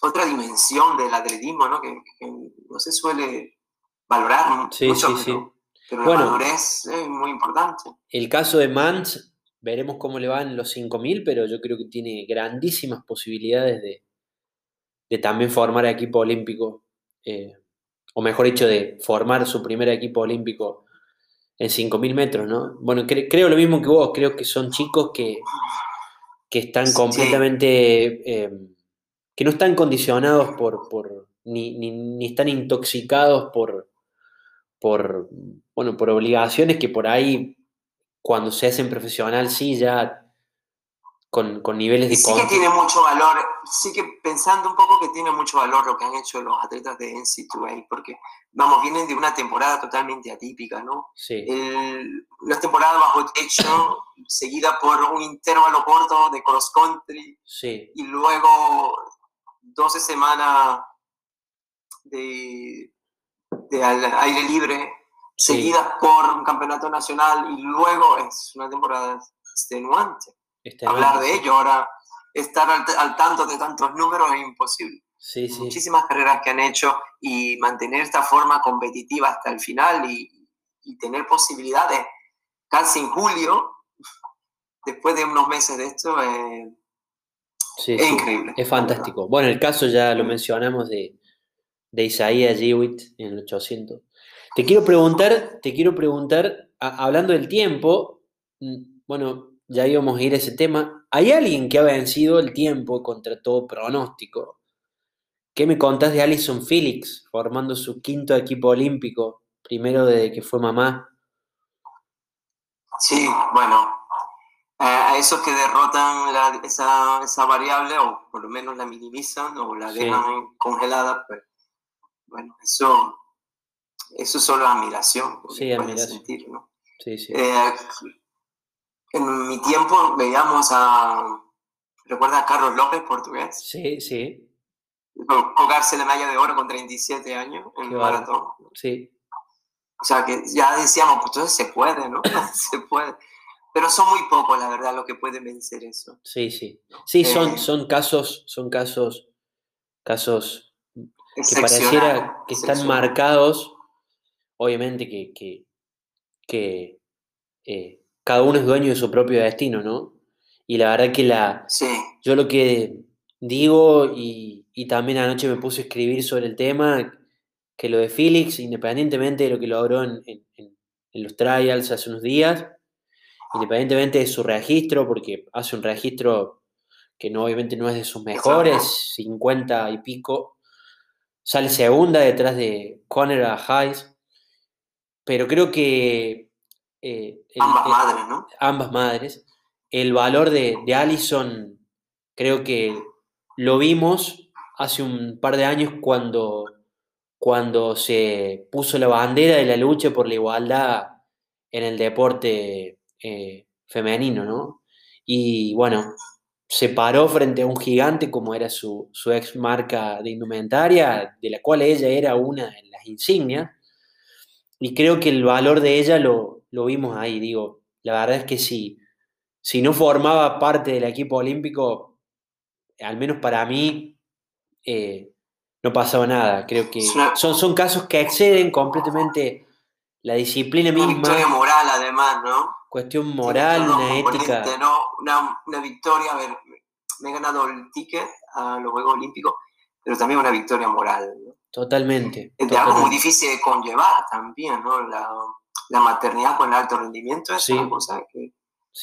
otra dimensión del atletismo, ¿no? Que, no se suele valorar sí, mucho. Sí, sí bueno, es muy importante. El caso de Mans, veremos cómo le van los 5.000, pero yo creo que tiene grandísimas posibilidades de, de también formar equipo olímpico, eh, o mejor dicho, de formar su primer equipo olímpico en 5.000 metros, ¿no? Bueno, creo lo mismo que vos, creo que son chicos que, que están completamente, eh, que no están condicionados por, por ni, ni están intoxicados por, por, bueno, por obligaciones que por ahí, cuando se hacen profesional, sí, ya con, niveles de... Sí que tiene mucho valor, sí que pensando un poco que tiene mucho valor lo que han hecho los atletas de NC2A, porque, vamos, vienen de una temporada totalmente atípica, ¿no? Sí. una temporada bajo techo, seguida por un intervalo corto de cross country, sí. y luego 12 semanas de de al aire libre, seguidas por un campeonato nacional y luego es una temporada extenuante. Hablar de ello ahora, estar al, tanto de tantos números es imposible. Sí, Muchísimas carreras que han hecho y mantener esta forma competitiva hasta el final y, tener posibilidades casi en julio, después de unos meses de esto, eh, es increíble. Es fantástico. Bueno, el caso ya lo mencionamos de, de Isaiah Jewitt en el 800. Te quiero preguntar, te quiero preguntar, hablando del tiempo, mm, bueno, ya íbamos a ir a ese tema, ¿hay alguien que ha vencido el tiempo contra todo pronóstico? ¿Qué me contás de Alison Felix formando su quinto equipo olímpico, primero desde que fue mamá? Sí, bueno, a esos que derrotan esa, variable o por lo menos la minimizan o la dejan congelada, pues bueno, eso, eso es solo admiración. Sí, admiración. Sentir, ¿no? sí, sí. Eh, en mi tiempo veíamos a, ¿recuerdas a Carlos López, portugués? Sí, sí. Colgarse la medalla de oro con 37 años en el maratón. Sí. O sea, que ya decíamos, pues entonces se puede, ¿no? se puede. Pero son muy pocos, la verdad, los que pueden vencer eso. Sí, sí. Sí, son, eh, son casos, son casos, casos que pareciera que están marcados, obviamente que, que, que eh, cada uno es dueño de su propio destino, ¿no? Y la verdad que la... Sí. Yo lo que digo, y, y también anoche me puse a escribir sobre el tema, que lo de Felix, independientemente de lo que logró en, en, en los trials hace unos días, independientemente de su registro, porque hace un registro que no, obviamente no es de sus mejores, 50 y pico, sale segunda detrás de Conner a Hayes, pero creo que... Eh, ambas madres, ¿no? Ambas madres. El valor de, de Allison, creo que lo vimos hace un par de años cuando, cuando se puso la bandera de la lucha por la igualdad en el deporte eh, femenino, ¿no? Y bueno, se paró frente a un gigante como era su, ex marca de indumentaria, de la cual ella era una de las insignias, y creo que el valor de ella lo, vimos ahí, digo, la verdad es que si, si no formaba parte del equipo olímpico, al menos para mí, eh, no pasaba nada. Creo que son, son casos que exceden completamente la disciplina misma. Una victoria moral, además, ¿no? Cuestión moral, una ética. ¿no? Una, una, victoria, a ver, me he ganado el ticket a los Juegos Olímpicos, pero también una victoria moral. ¿no? Totalmente. Es algo muy difícil de conllevar también, ¿no? La, la maternidad con alto rendimiento es una cosa que,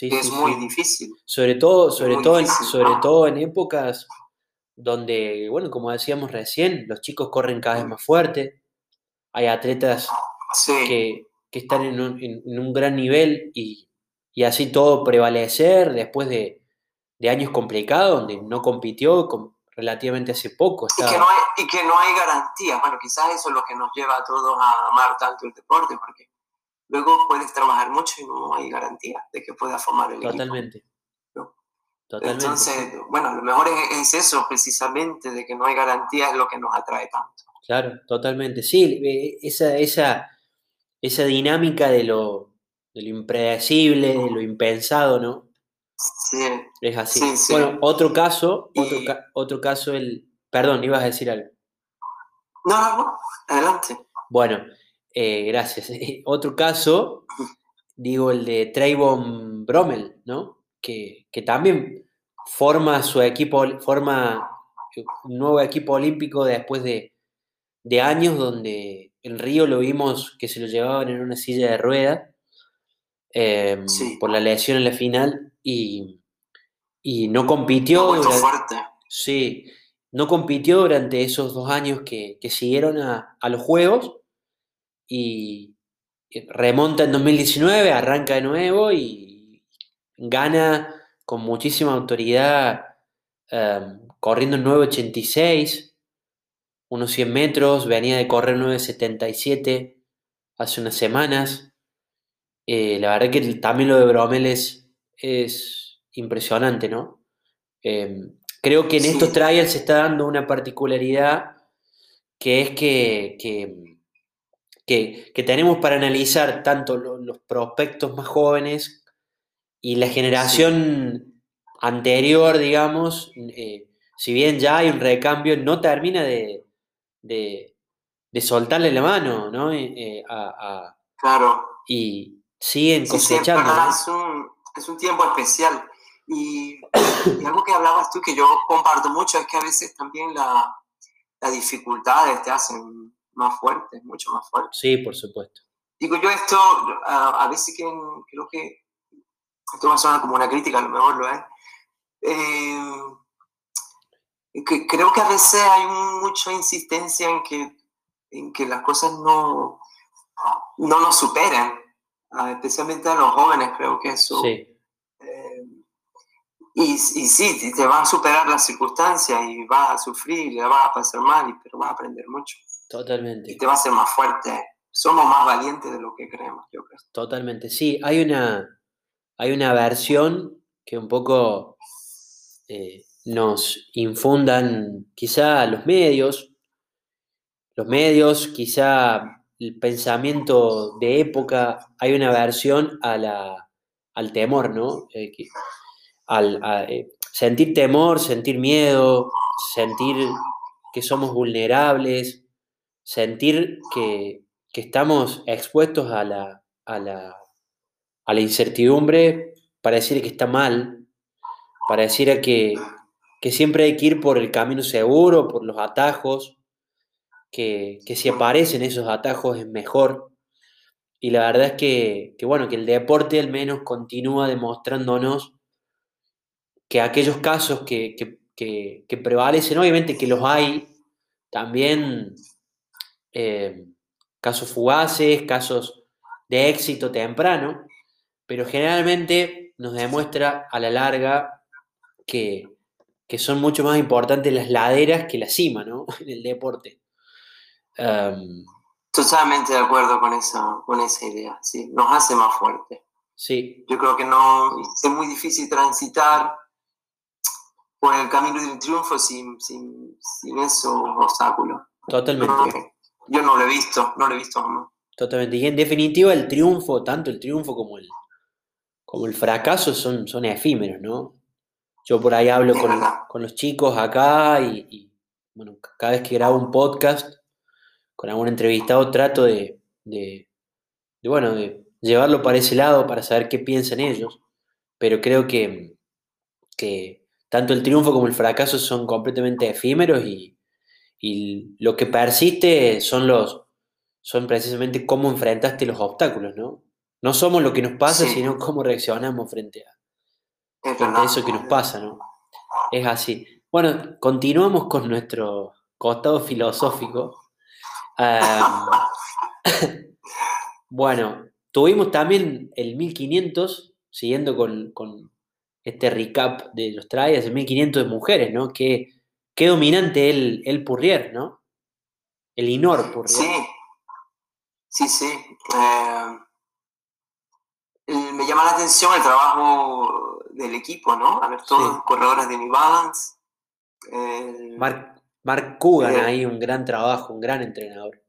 es muy difícil. Sobre todo, sobre, todo, sobre todo en épocas donde, bueno, como decíamos recién, los chicos corren cada vez más fuerte, hay atletas que, están en un, gran nivel y, así todo prevalecer después de, años complicados donde no compitió relativamente hace poco. Y, que no hay, y que no hay garantía. Bueno, quizás eso es lo que nos lleva a todos a amar tanto el deporte, porque luego puedes trabajar mucho y no hay garantía de que puedas formar el Totalmente. equipo. Totalmente. Entonces, bueno, lo mejor es, eso precisamente, de que no hay garantía es lo que nos atrae tanto. Claro, totalmente. Sí, eh, esa, esa, esa dinámica de lo, de lo impredecible, de lo impensado, ¿no? Sí. Es así. Bueno, otro caso, otro, otro caso, el... Perdón, ibas a decir algo. No, no, adelante. Bueno, eh, gracias. otro caso, digo, el de Trayvon Brommel, ¿no? Que, que, también forma su equipo, forma un nuevo equipo olímpico después de, de años donde en Río lo vimos que se lo llevaban en una silla de ruedas em, por la lesión en la final y, no compitió. durante, Sí, no compitió durante esos dos años que, siguieron a, los Juegos y remonta en 2019, arranca de nuevo y gana con muchísima autoridad em, corriendo en 986 unos 100 metros, venía de correr 9.77 hace unas semanas. Eh, la verdad que también lo de Bromel es, impresionante, ¿no? Em, creo que en estos trials se está dando una particularidad que es que, que, tenemos para analizar tanto los prospectos más jóvenes y la generación anterior, digamos, eh, si bien ya hay un recambio, no termina de, de, soltarle la mano, ¿no? Eh, eh, a, claro. Y siguen cosechando. es, un, es, un, tiempo especial. Y, algo que hablabas tú que yo comparto mucho es que a veces también la, las dificultades te hacen más fuerte, mucho más fuerte. Sí, por supuesto. Digo yo esto, a, veces que creo que esto va a sonar como una crítica, a lo mejor lo es. Eh, que creo que a veces hay mucha insistencia en que, en que las cosas no, no nos superen, ah, especialmente a los jóvenes, creo que eso... Sí. eh, y, y sí, te va a superar las circunstancias y vas a sufrir, la vas a pasar mal, pero vas a aprender mucho. Totalmente. Y te va a hacer más fuerte. Somos más valientes de lo que creemos, yo creo. Totalmente, sí, hay una, hay una versión que un poco eh, nos infundan quizá los medios, los medios, quizá el pensamiento de época, hay una versión a la, al temor, ¿no? Eh, que- al a, eh, sentir temor, sentir miedo, sentir que somos vulnerables, sentir que, que estamos expuestos a la, a la, a la incertidumbre, pareciera que está mal, pareciera que, que siempre hay que ir por el camino seguro, por los atajos, que, que si aparecen esos atajos es mejor. Y la verdad es que, que, bueno, que el deporte al menos continúa demostrándonos que aquellos casos que- que prevalecen, obviamente que los hay, también eh, casos fugaces, casos de éxito temprano, pero generalmente nos demuestra a la larga que, que son mucho más importantes las laderas que la cima, ¿no? En el deporte. Um, Totalmente de acuerdo con esa, con esa idea, sí, nos hace más fuertes. sí, Yo creo que no, es muy difícil transitar por el camino del triunfo sin, sin, sin esos obstáculos. totalmente. Yo no lo he visto, no lo he visto. Totalmente. Y en definitiva, el triunfo, tanto el triunfo como el, como el fracaso, son, son efímeros, ¿no? Yo por ahí hablo con, con los chicos acá y, y, bueno, cada vez que grabo un podcast con algún entrevistado trato de, de, de, bueno, de llevarlo para ese lado para saber qué piensan ellos, pero creo que, que tanto el triunfo como el fracaso son completamente efímeros y, y lo que persiste son los son precisamente cómo enfrentaste los obstáculos, ¿no? No somos lo que nos pasa, Sí. sino cómo reaccionamos frente a, frente a eso que nos pasa, ¿no? Es así. Bueno, continuamos con nuestro costado filosófico. Bueno, tuvimos también el 1500, siguiendo con, con este recap de los tryouts, el 1500 de mujeres, ¿no? Qué, qué dominante el, el Purrier, ¿no? El Inor Purrier. Sí, sí, sí. Eh, me llama la atención el trabajo del equipo, ¿no? A ver, todos Sí. los corredores de New Balance. el- Mark, Mark Eh. ahí, un gran trabajo, un gran entrenador.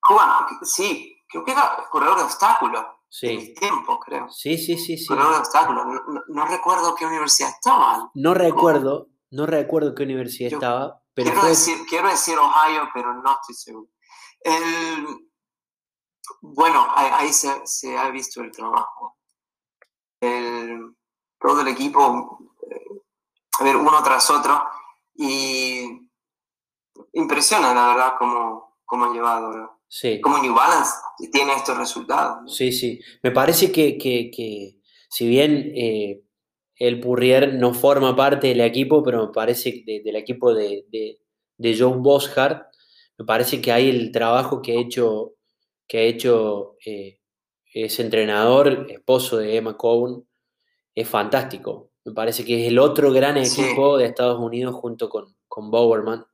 Cuba, sí, creo que era corredor de obstáculos. En Sí, mis tiempos, creo. sí, sí, sí, sí. Corredor de obstáculos. No, no- no recuerdo qué universidad estaba. No recuerdo, no recuerdo qué universidad Yo estaba, pero quiero, fue... decir, quiero decir Ohio, pero no estoy seguro. El, bueno, ahí, se, se ha visto el trabajo. El, todo el equipo, eh, a ver, uno tras otro, y impresiona, la verdad, cómo, cómo han llevado, Sí, cómo New Balance tiene estos resultados. ¿no? sí, sí. Me parece que, que- que si bien eh, el Purrier no forma parte del equipo, pero me parece que de- del equipo de, de, de John Boschart, me parece que ahí el trabajo que ha hecho, que ha hecho eh, ese entrenador, esposo de Emma Coburn, es fantástico. Me parece que es el otro gran Sí. equipo de Estados Unidos junto con, con Bowerman.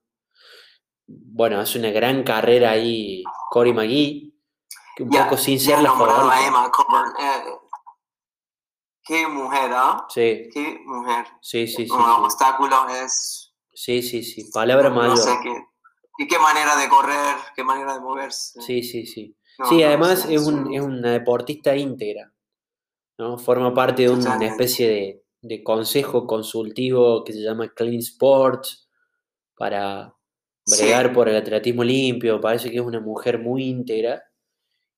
Bueno, hace una gran carrera ahí Cory McGee, un Ya- poco sin ser la nombrado a favorita. Emma Coburn. eh, qué mujer, ¿ah? Sí, Qué mujer. sí, sí, sí, sí. obstáculos es Sí, sí, sí. Palabra No mayor. sé qué. Y qué manera de correr, qué manera de moverse. Sí, sí, sí. No, Sí, no, además es, un, es una deportista íntegra, ¿no? Forma parte de una especie de, de consejo consultivo que se llama Clean Sports para Sí. bregar por el atletismo limpio. Parece que es una mujer muy íntegra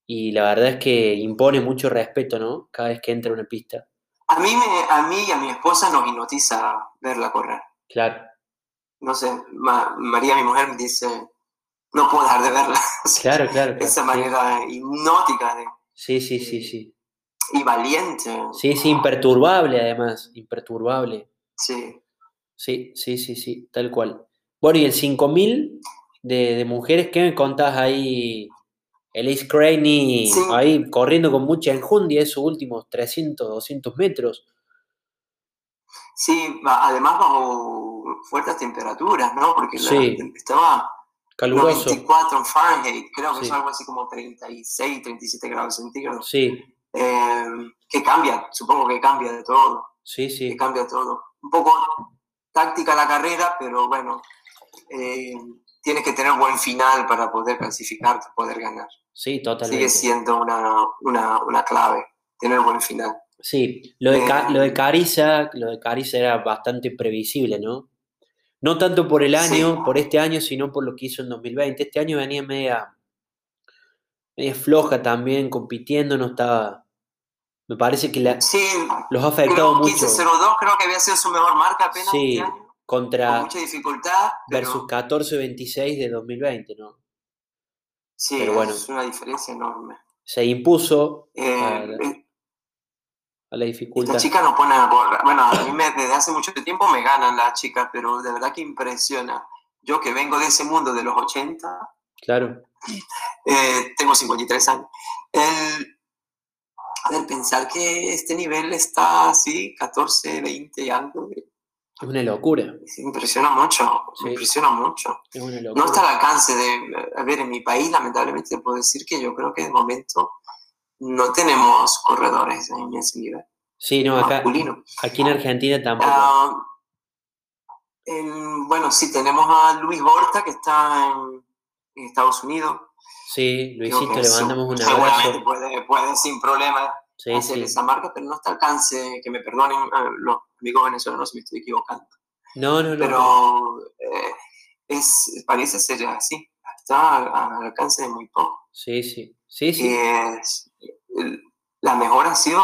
y la verdad es que impone mucho respeto, ¿no? Cada vez que entra a una pista. A mí, me, a mí y a mi esposa nos hipnotiza verla correr. Claro, No sé, Ma- María, mi mujer, me dice, no puedo dejar de verla. Claro, claro. claro. Esa Sí. manera hipnótica de- Sí, sí, sí, sí. y valiente. Sí, sí, imperturbable además, imperturbable. Sí. Sí, sí, sí, sí, tal cual. Bueno, y el 5000 de, de mujeres, ¿qué me contás ahí? Elise Craney Sí. ahí corriendo con mucha enjundia esos últimos 300, 200 metros. Sí, además bajo fuertes temperaturas, ¿no? Porque la- estaba Caluroso. 94 en Fahrenheit, creo que Sí. es algo así como 36, 37 grados centígrados. Sí, Eh, que cambia, supongo que cambia de todo, sí, que sí. cambia todo. Un poco táctica la carrera, pero bueno, eh, tienes que tener buen final para poder clasificarte, poder ganar. Sí, totalmente. Sigue siendo una, una, una clave, tener buen final. Sí, lo de, Eh, lo de Carissa, lo de Carissa era bastante previsible, ¿no? No tanto por el Sí. año, por este año, sino por lo que hizo en 2020. Este año venía media, media floja también, compitiendo, no estaba. Me parece que la- Sí, los ha afectado mucho 15.02 creo que había sido su mejor marca apenas Sí, este año, con contra mucha dificultad, pero versus 14-26 de 2020, ¿no? sí, pero bueno. es una diferencia enorme. Se impuso Eh, a, la- eh, a la dificultad. chica nos pone a borrar. Bueno, a mí me- desde hace mucho tiempo me ganan las chicas, pero de verdad que impresiona. Yo que vengo de ese mundo de los 80, Claro, eh, tengo 53 años. El, a ver, pensar que este nivel está así, 14, 20 y algo, es una locura. me impresiona mucho, Sí. me impresiona mucho. Es una No locura. está al alcance de, a ver, en mi país lamentablemente te puedo decir que yo creo que de momento no tenemos corredores en ese nivel Sí, no, acá, masculino. aquí en Argentina tampoco. Ah, en- bueno, sí, tenemos a Luis Borta que está en, en Estados Unidos. Sí, Luisito, le mandamos un Seguramente abrazo. puede, puede sin problema Sí, hacer sí. esa marca, pero no está al alcance, que me perdonen ah, los amigos venezolanos si me estoy equivocando. No, no, no. Pero eh, es, parece ser así, está al, al alcance de muy poco. Sí, sí. Sí, sí. Y es- la mejora ha sido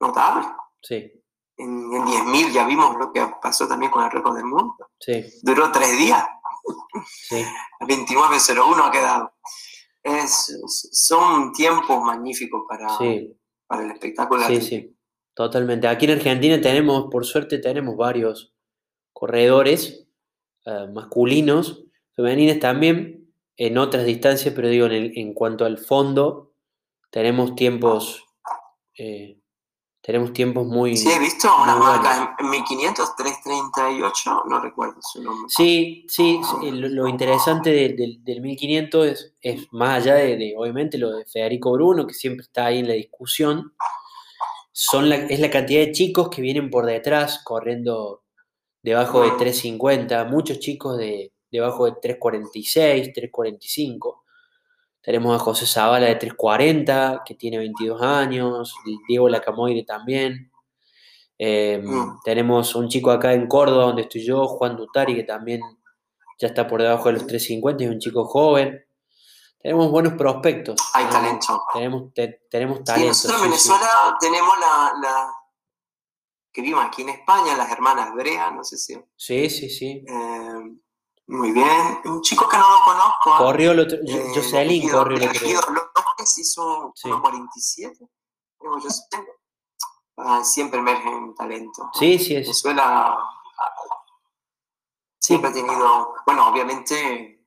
notable. Sí, En, en 10.000 ya vimos lo que pasó también con el récord del mundo. sí, Duró tres días. sí. 29.01 ha quedado. Es, son tiempos magníficos para, Sí, para el espectáculo. sí, sí. Totalmente. Aquí en Argentina tenemos, por suerte, tenemos varios corredores eh, masculinos, femeninos también, en otras distancias, pero digo, en, el- en cuanto al fondo, tenemos tiempos, eh, tenemos tiempos muy... Sí, he visto buenos. marcas en, en 1500, 338, no recuerdo su nombre. Sí, sí, sí, lo, lo interesante de- del- del 1500 es, es más allá de, de, obviamente, lo de Federico Bruno, que siempre está ahí en la discusión, son la, es la cantidad de chicos que vienen por detrás corriendo debajo de Mm. 350, muchos chicos de debajo de 346, 345. Tenemos a José Zavala de 340, que tiene 22 años, Diego Lacamoire también. Eh, Mm. Tenemos un chico acá en Córdoba, donde estoy yo, Juan Dutari, que también ya está por debajo de los 350, es un chico joven. Tenemos buenos prospectos. Hay tenemos, talento. Tenemos, te- tenemos Sí, talento. nosotros en sí, sí. Venezuela tenemos la, la- que vimos aquí en España, las hermanas Brea, no sé si. Sí, sí, sí. eh, muy bien. Un chico que no lo conozco. ¿ah? Corrió el otro, Eh, Jocelyn corrió el otro López hizo Sí. 1.47. Digo, yo tengo- ah, siempre emergen talento. Sí, sí, es. Venezuela siempre ha tenido, bueno, obviamente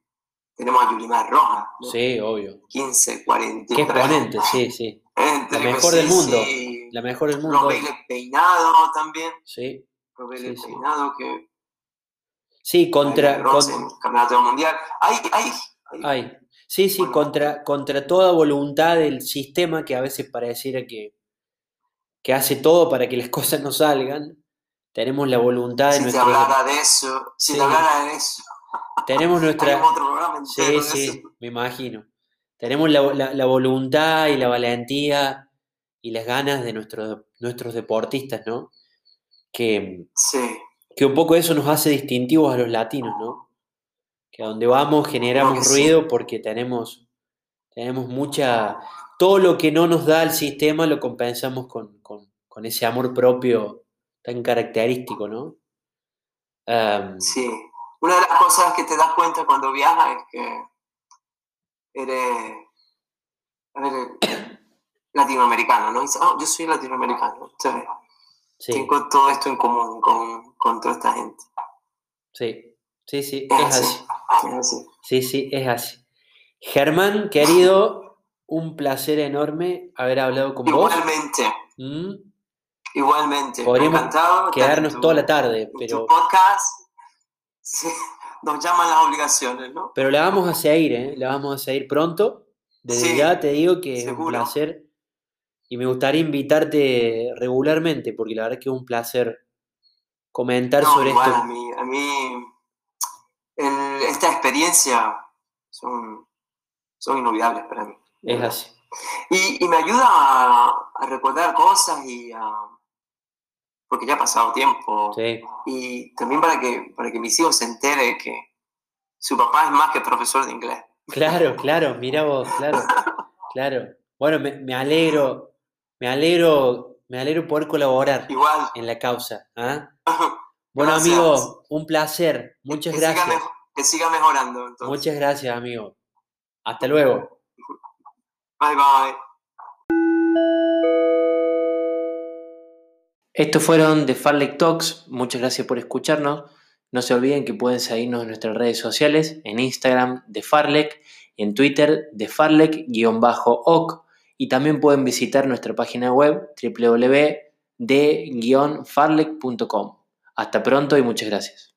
tenemos a Yulimar Rojas, ¿no? Sí, obvio. 15, 40. Qué exponente, sí, sí. Entre, La mejor del mundo. sí. La mejor del mundo. Robeile Peinado también. Sí, sí. Peinado que sí, contra. ganó bronce con- en el Campeonato Mundial. Hay, hay- ay, sí, sí, Bueno. contra, contra toda voluntad del sistema que a veces pareciera que, que hace todo para que las cosas no salgan. Tenemos la voluntad de si te hablara de eso, si Sí. te hablara de eso, Tenemos nuestra. otro Sí, eso. sí, me imagino. Tenemos la, la- la voluntad y la valentía y las ganas de nuestros, nuestros deportistas, ¿no? Que, Sí, que un poco eso nos hace distintivos a los latinos, ¿no? Que a donde vamos generamos sí. ruido porque tenemos, tenemos mucha... Todo lo que no nos da el sistema lo compensamos con, con- con ese amor propio tan característico, ¿no? Sí. Una de las cosas que te das cuenta cuando viajas es que eres, a ver, latinoamericano, ¿no? Dices, "Oh, yo soy latinoamericano. Entonces, tengo todo esto en común con, con, toda esta gente. Sí, sí, sí, es, así. Sí, sí, es así. Germán, querido, un placer enorme haber hablado con vos. Igualmente. ¿Mm? Igualmente. Podríamos quedarnos toda la tarde, pero... podcast nos llaman las obligaciones, ¿no? Pero la vamos a seguir, ¿eh? La vamos a seguir pronto. Desde ya te digo que es un placer y me gustaría invitarte regularmente, porque la verdad es que es un placer comentar sobre esto. A mí, a mí esta experiencia son, son inolvidables para mí. Es así. Y, me ayuda a, recordar cosas y a, porque ya ha pasado tiempo. Sí. Y también para que, para que mis hijos se enteren que su papá es más que profesor de inglés. Claro, claro, mira vos, claro, claro. Bueno, me, alegro, me alegro, me alegro poder colaborar en la causa. ¿ah? Bueno, amigo, un placer. Muchas gracias. que siga mejorando. Muchas gracias, amigo. Hasta luego. Bye, bye. Estos fueron The Farlek Talks. Muchas gracias por escucharnos. No se olviden que pueden seguirnos en nuestras redes sociales, en Instagram de Farlek, en Twitter de Farlek-oc y también pueden visitar nuestra página web www.de-farlek.com. Hasta pronto y muchas gracias.